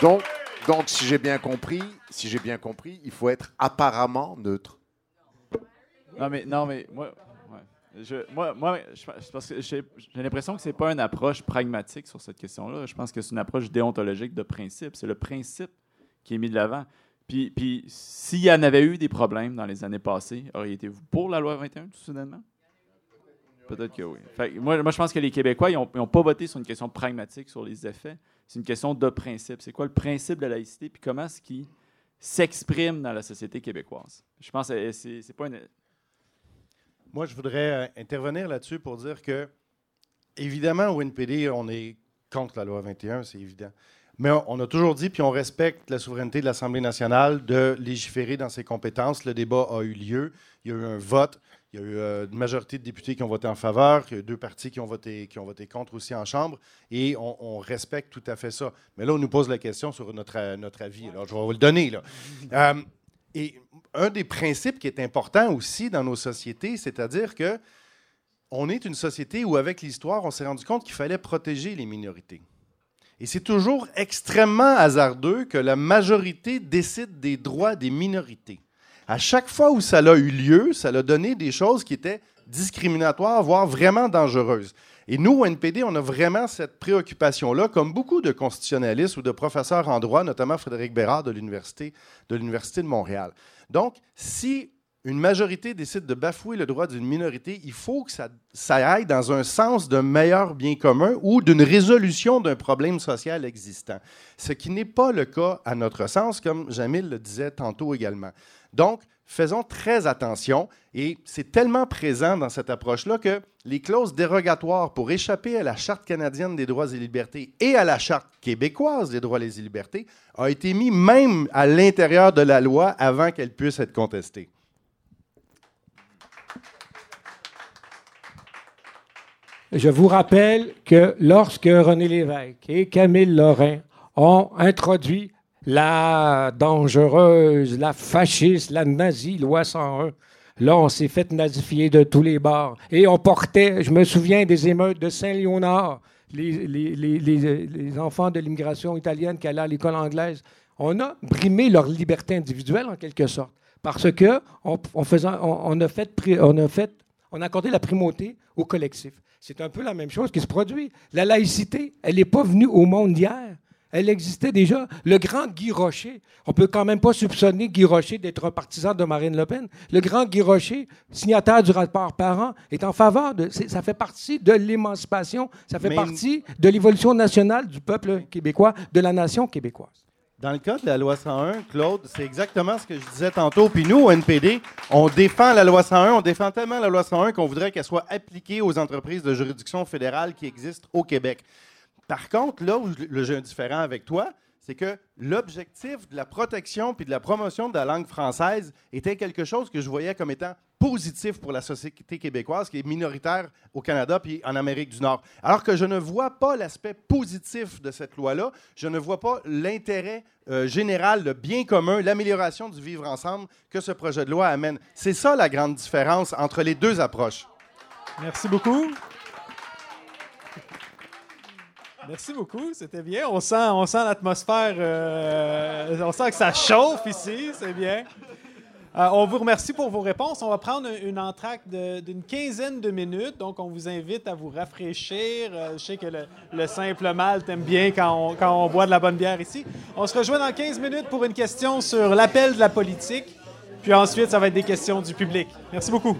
Donc, donc, si j'ai bien compris, si j'ai bien compris, il faut être apparemment neutre. Non, mais, non, mais moi, moi, j'ai l'impression que c'est pas une approche pragmatique sur cette question-là. Je pense que c'est une approche déontologique de principe. C'est le principe qui est mis de l'avant. Puis, puis s'il y en avait eu des problèmes dans les années passées, auriez-vous pour la loi 21 tout soudainement? Peut-être que oui. Moi, moi, je pense que les Québécois, ils n'ont pas voté sur une question pragmatique sur les effets. C'est une question de principe. C'est quoi le principe de la laïcité? Puis comment est-ce qu'il s'exprime dans la société québécoise? Je pense que c'est pas une, Moi, je voudrais euh, intervenir là-dessus pour dire que, évidemment, au NPD, on est contre la loi 21, c'est évident. Mais on a toujours dit, puis on respecte la souveraineté de l'Assemblée nationale de légiférer dans ses compétences. Le débat a eu lieu. Il y a eu un vote. Il y a eu euh, une majorité de députés qui ont voté en faveur. Il y a eu deux partis qui ont voté, qui ont voté contre aussi en Chambre. Et on, on respecte tout à fait ça. Mais là, on nous pose la question sur notre, euh, notre avis. Alors, je vais vous le donner. Là. Euh, et un des principes qui est important aussi dans nos sociétés, c'est-à-dire que on est une société où, avec l'histoire, on s'est rendu compte qu'il fallait protéger les minorités. Et c'est toujours extrêmement hasardeux que la majorité décide des droits des minorités. À chaque fois où ça a eu lieu, ça a donné des choses qui étaient discriminatoires, voire vraiment dangereuses. Et nous, au NPD, on a vraiment cette préoccupation-là, comme beaucoup de constitutionnalistes ou de professeurs en droit, notamment Frédéric Bérard de l'Université de, l'Université de Montréal. Donc, si une majorité décide de bafouer le droit d'une minorité, il faut que ça, aille dans un sens d'un meilleur bien commun ou d'une résolution d'un problème social existant. Ce qui n'est pas le cas à notre sens, comme Jamil le disait tantôt également. Donc, faisons très attention et c'est tellement présent dans cette approche-là que les clauses dérogatoires pour échapper à la Charte canadienne des droits et libertés et à la Charte québécoise des droits et libertés a été mis même à l'intérieur de la loi avant qu'elle puisse être contestée. Je vous rappelle que lorsque René Lévesque et Camille Lorrain ont introduit la dangereuse, la fasciste, la nazie, loi 101, là, on s'est fait nazifier de tous les bords. Et on portait, je me souviens des émeutes de Saint-Léonard, les, enfants de l'immigration italienne qui allaient à l'école anglaise. On a brimé leur liberté individuelle, en quelque sorte, parce que on, on faisait- on- on a fait, pri- on a fait, on a accordé la primauté au collectif. C'est un peu la même chose qui se produit. La laïcité, elle n'est pas venue au monde hier. elle existait déjà. Le grand Guy Rocher, on peut quand même pas soupçonner Guy Rocher d'être un partisan de Marine Le Pen. Le grand Guy Rocher, signataire du rapport parent, est en faveur de. Ça fait partie de l'émancipation, ça fait partie de l'évolution nationale du peuple québécois, de la nation québécoise. Dans le cas de la loi 101, Claude, c'est exactement ce que je disais tantôt. Puis nous, au NPD, on défend la loi 101, on défend tellement la loi 101 qu'on voudrait qu'elle soit appliquée aux entreprises de juridiction fédérale qui existent au Québec. Par contre, là où j'ai un différent avec toi, c'est que l'objectif de la protection puis de la promotion de la langue française était quelque chose que je voyais comme étant positif pour la société québécoise, qui est minoritaire au Canada puis en Amérique du Nord. Alors que je ne vois pas l'aspect positif de cette loi-là, je ne vois pas l'intérêt euh, général, le bien commun, l'amélioration du vivre ensemble que ce projet de loi amène. C'est ça la grande différence entre les deux approches. Merci beaucoup. Merci beaucoup, c'était bien. On sent, on sent l'atmosphère, euh, on sent que ça chauffe ici, c'est bien. Euh, on vous remercie pour vos réponses. On va prendre une entracte d'une quinzaine de minutes, donc on vous invite à vous rafraîchir. Euh, je sais que le, simple mal t'aime bien quand on, quand on boit de la bonne bière ici. On se rejoint dans 15 minutes pour une question sur l'appel de la politique, puis ensuite ça va être des questions du public. Merci beaucoup.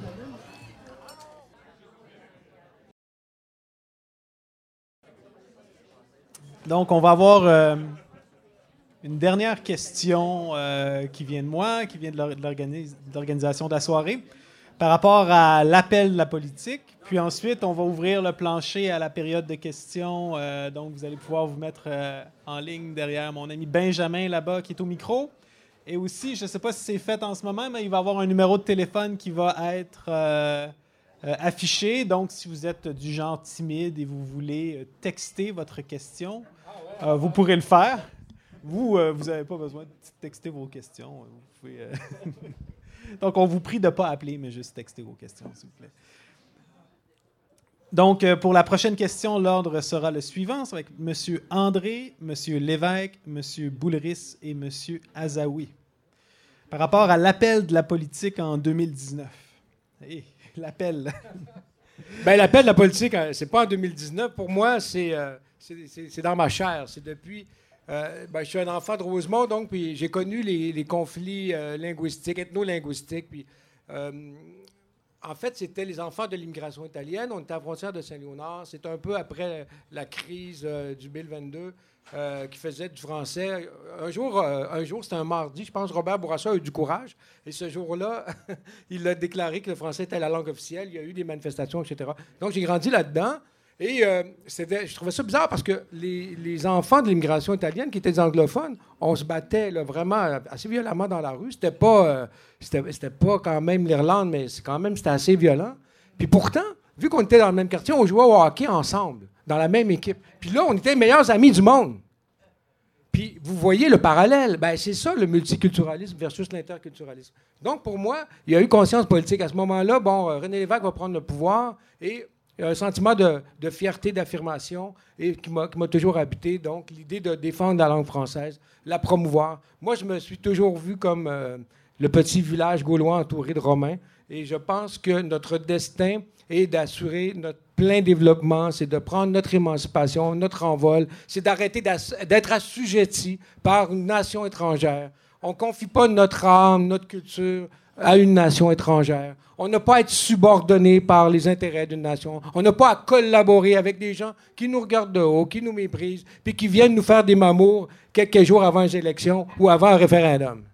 Donc, on va avoir euh, une dernière question euh, qui vient de moi, qui vient de l'organisation de la soirée, par rapport à l'appel de la politique. Puis ensuite, on va ouvrir le plancher à la période de questions. Euh, donc, vous allez pouvoir vous mettre en ligne derrière mon ami Benjamin là-bas qui est au micro. Et aussi, je ne sais pas si c'est fait en ce moment, mais il va y avoir un numéro de téléphone qui va être euh. Donc, si vous êtes du genre timide et vous voulez euh, texter votre question, euh, vous pourrez le faire. Vous, vous n'avez pas besoin de texter vos questions. Donc, on vous prie de ne pas appeler, mais juste texter vos questions, s'il vous plaît. Donc, pour la prochaine question, l'ordre sera le suivant. C'est avec M. André, M. Lévesque, M. Boulris et M. Azaoui. Par rapport à l'appel de la politique en 2019. l'appel? ben, l'appel de la politique, euh, c'est pas en 2019. Pour moi, euh, c'est dans ma chair. C'est depuis. Euh, ben, je suis un enfant de Rosemont, donc puis j'ai connu les, conflits linguistiques, ethno-linguistiques. Puis, en fait, c'était les enfants de l'immigration italienne. On était à la frontière de Saint-Léonard. C'est un peu après la crise du 2022. Euh, qui faisait du français. Un jour, euh, un jour c'était un mardi, je pense, Robert Bourassa a eu du courage. Et ce jour-là, il a déclaré que le français était la langue officielle. Il y a eu des manifestations, etc. Donc, j'ai grandi là-dedans. Et euh, je trouvais ça bizarre parce que les, enfants de l'immigration italienne, qui étaient des anglophones, on se battait vraiment assez violemment dans la rue. C'était pas, c'était, pas quand même l'Irlande, mais quand même c'était assez violent. Puis pourtant, vu qu'on était dans le même quartier, on jouait au hockey ensemble dans la même équipe. Puis là, on était les meilleurs amis du monde. Puis vous voyez le parallèle. Ben, c'est ça le multiculturalisme versus l'interculturalisme. Donc pour moi, il y a eu conscience politique. À ce moment-là, bon, euh, René Lévesque va prendre le pouvoir et a un sentiment de, fierté, d'affirmation et qui m'a toujours habité. Donc l'idée de défendre la langue française, la promouvoir. Moi, je me suis toujours vu comme euh, le petit village gaulois entouré de Romains. Et je pense que notre destin est d'assurer notre plein développement, c'est de prendre notre émancipation, notre envol, c'est d'arrêter d'être assujetti par une nation étrangère. On ne confie pas notre âme, notre culture à une nation étrangère. On n'a pas à être subordonné par les intérêts d'une nation. On n'a pas à collaborer avec des gens qui nous regardent de haut, qui nous méprisent, puis qui viennent nous faire des mamours quelques jours avant les élections ou avant un référendum.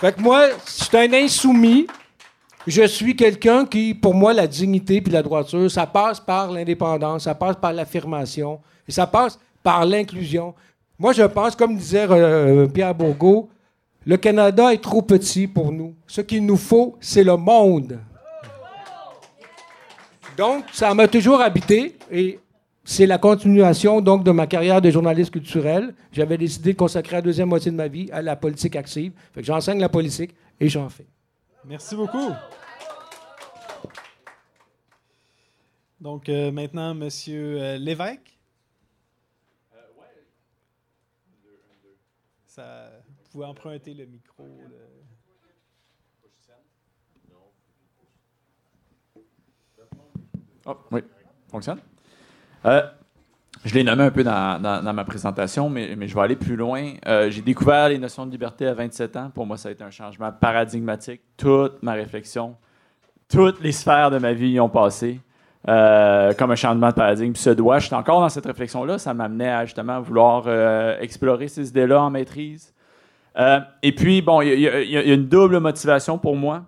Fait, que moi, je suis un insoumis je suis quelqu'un qui, pour moi, la dignité puis la droiture, ça passe par l'indépendance, ça passe par l'affirmation, et ça passe par l'inclusion. Moi, je pense, comme disait euh, Pierre Bourgault, le Canada est trop petit pour nous. Ce qu'il nous faut, c'est le monde. Donc, ça m'a toujours habité et c'est la continuation donc de ma carrière de journaliste culturel. J'avais décidé de consacrer la deuxième moitié de ma vie à la politique active. j'enseigne la politique et j'en fais. Merci beaucoup. Donc euh, maintenant, Monsieur euh, Lévesque. Euh, ouais. Ça, vous pouvez emprunter le micro. Oh, oui, fonctionne? Je l'ai nommé un peu dans, dans, ma présentation, mais, mais, je vais aller plus loin. Euh, j'ai découvert les notions de liberté à 27 ans. Pour moi, ça a été un changement paradigmatique. Toute ma réflexion, toutes les sphères de ma vie y ont passé. Euh, comme un changement de paradigme pseudo. J'étais encore dans cette réflexion-là. Ça m'amenait à justement vouloir euh, explorer ces idées-là en maîtrise. Et puis, bon, il y, a une double motivation pour moi.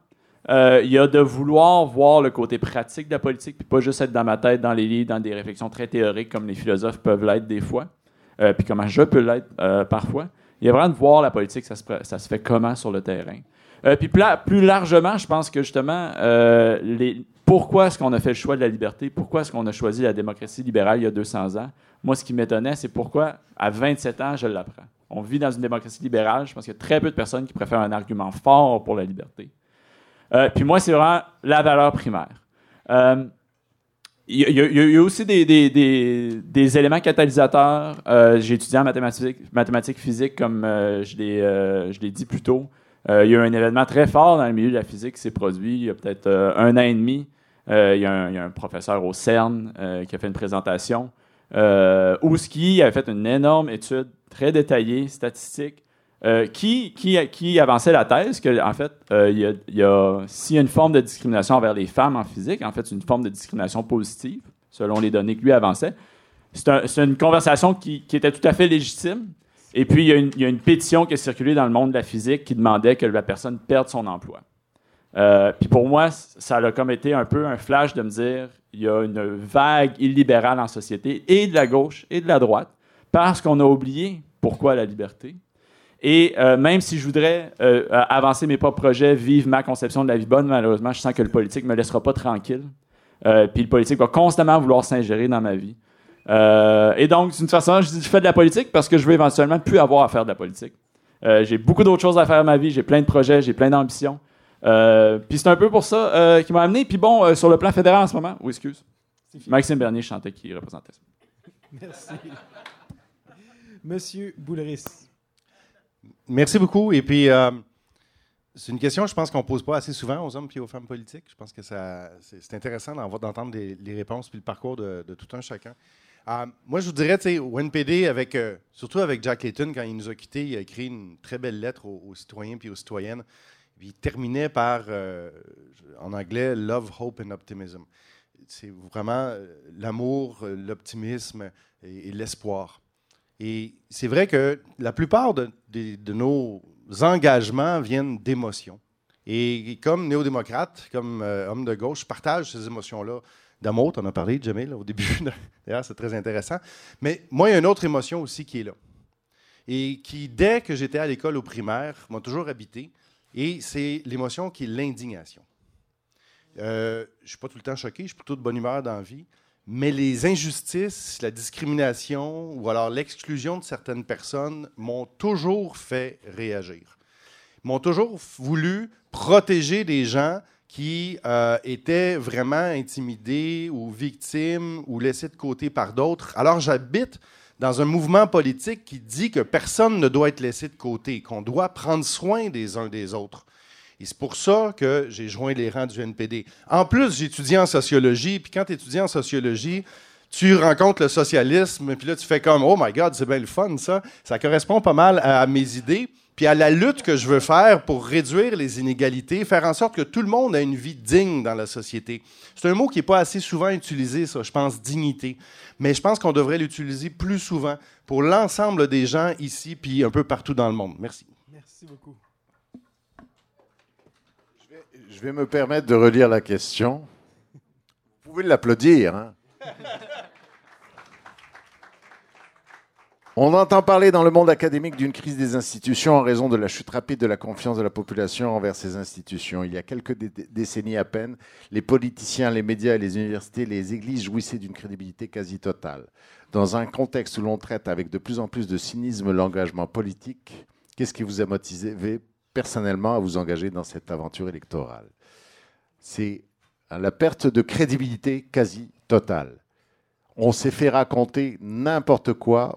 Il y a de vouloir voir le côté pratique de la politique, puis pas juste être dans ma tête, dans les livres, dans des réflexions très théoriques comme les philosophes peuvent l'être des fois, puis comment je peux l'être parfois. Il y a vraiment de voir la politique, ça se, fait comment sur le terrain. puis plus largement, je pense que justement, pourquoi est-ce qu'on a fait le choix de la liberté? Pourquoi est-ce qu'on a choisi la démocratie libérale il y a 200 ans? Moi, ce qui m'étonnait, c'est pourquoi, à 27 ans, je l'apprends. On vit dans une démocratie libérale. Je pense qu'il y a très peu de personnes qui préfèrent un argument fort pour la liberté. Euh, puis moi, c'est vraiment la valeur primaire. Euh, il y, a aussi des, éléments catalysateurs. Euh, j'ai étudié en mathématiques, mathématiques physiques, comme je l'ai dit plus tôt. il y a eu un événement très fort dans le milieu de la physique qui s'est produit il y a peut-être un an et demi. Euh, il y, a un professeur au CERN euh, qui a fait une présentation euh, où Ski avait fait une énorme étude très détaillée, statistique, qui, qui, avançait la thèse que, en fait, a, s'il y a une forme de discrimination envers les femmes en physique, en fait, c'est une forme de discrimination positive, selon les données que lui avançait. C'est une conversation qui, était tout à fait légitime. Et puis, il y, a une, il y, a une, pétition qui a circulé dans le monde de la physique qui demandait que la personne perde son emploi. Euh, puis pour moi, ça a comme été un peu un flash de me dire il y a une vague illibérale en société, et de la gauche et de la droite, parce qu'on a oublié pourquoi la liberté. Et euh, même si je voudrais euh, avancer mes propres projets, vivre ma conception de la vie bonne, malheureusement, je sens que le politique ne me laissera pas tranquille. puis le politique va constamment vouloir s'ingérer dans ma vie. et donc, d'une façon, je dis je fais de la politique parce que je veux éventuellement plus avoir à faire de la politique. j'ai beaucoup d'autres choses à faire dans ma vie, j'ai plein de projets, j'ai plein d'ambitions. Euh, puis c'est un peu pour ça euh, qui m'a amené. Puis bon, euh, sur le plan fédéral en ce moment, oui, excuse. Maxime Bernier chantait qui représentait ça. Merci. Monsieur Bouleris. Merci beaucoup. Et puis, c'est une question, je pense qu'on ne pose pas assez souvent aux hommes et aux femmes politiques. Je pense que c'est intéressant d'entendre les, réponses puis le parcours de, tout un chacun. moi, je vous dirais, au NPD, avec, surtout avec Jack Layton, quand il nous a quittés, il a écrit une très belle lettre aux, citoyens et aux citoyennes il terminait par, euh, en anglais, Love, Hope and Optimism. C'est vraiment euh, l'amour, euh, l'optimisme et, l'espoir. Et c'est vrai que la plupart de, nos engagements viennent d'émotions. Et, comme néo-démocrate, comme homme de gauche, je partage ces émotions-là d'amour. Tu en as parlé, Jamil, au début. D'ailleurs, c'est très intéressant. Mais moi, il y a une autre émotion aussi qui est là. Et qui, dès que j'étais à l'école au primaire, m'a toujours habité. Et c'est l'émotion qui est l'indignation. Euh, je ne suis pas tout le temps choqué, je suis plutôt de bonne humeur dans la vie, mais les injustices, la discrimination ou alors l'exclusion de certaines personnes m'ont toujours fait réagir. M'ont toujours voulu protéger des gens qui euh, étaient vraiment intimidés ou victimes ou laissés de côté par d'autres. Alors j'habite dans un mouvement politique qui dit que personne ne doit être laissé de côté, qu'on doit prendre soin des uns des autres. Et c'est pour ça que j'ai joint les rangs du NPD. En plus, j'étudie en sociologie, puis quand tu étudies en sociologie, tu rencontres le socialisme, puis là, tu fais comme, oh my God, c'est bien le fun, ça. Ça correspond pas mal à mes idées puis à la lutte que je veux faire pour réduire les inégalités, faire en sorte que tout le monde a une vie digne dans la société. C'est un mot qui n'est pas assez souvent utilisé, ça, je pense, dignité. Mais je pense qu'on devrait l'utiliser plus souvent pour l'ensemble des gens ici, puis un peu partout dans le monde. Merci. Merci beaucoup. Je vais, me permettre de relire la question. Vous pouvez l'applaudir. Hein? On entend parler dans le monde académique d'une crise des institutions en raison de la chute rapide de la confiance de la population envers ces institutions. Il y a quelques décennies à peine, les politiciens, les médias, les universités, les églises jouissaient d'une crédibilité quasi totale. Dans un contexte où l'on traite avec de plus en plus de cynisme l'engagement politique, qu'est-ce qui vous a motivé personnellement à vous engager dans cette aventure électorale C'est la perte de crédibilité quasi totale. On s'est fait raconter n'importe quoi.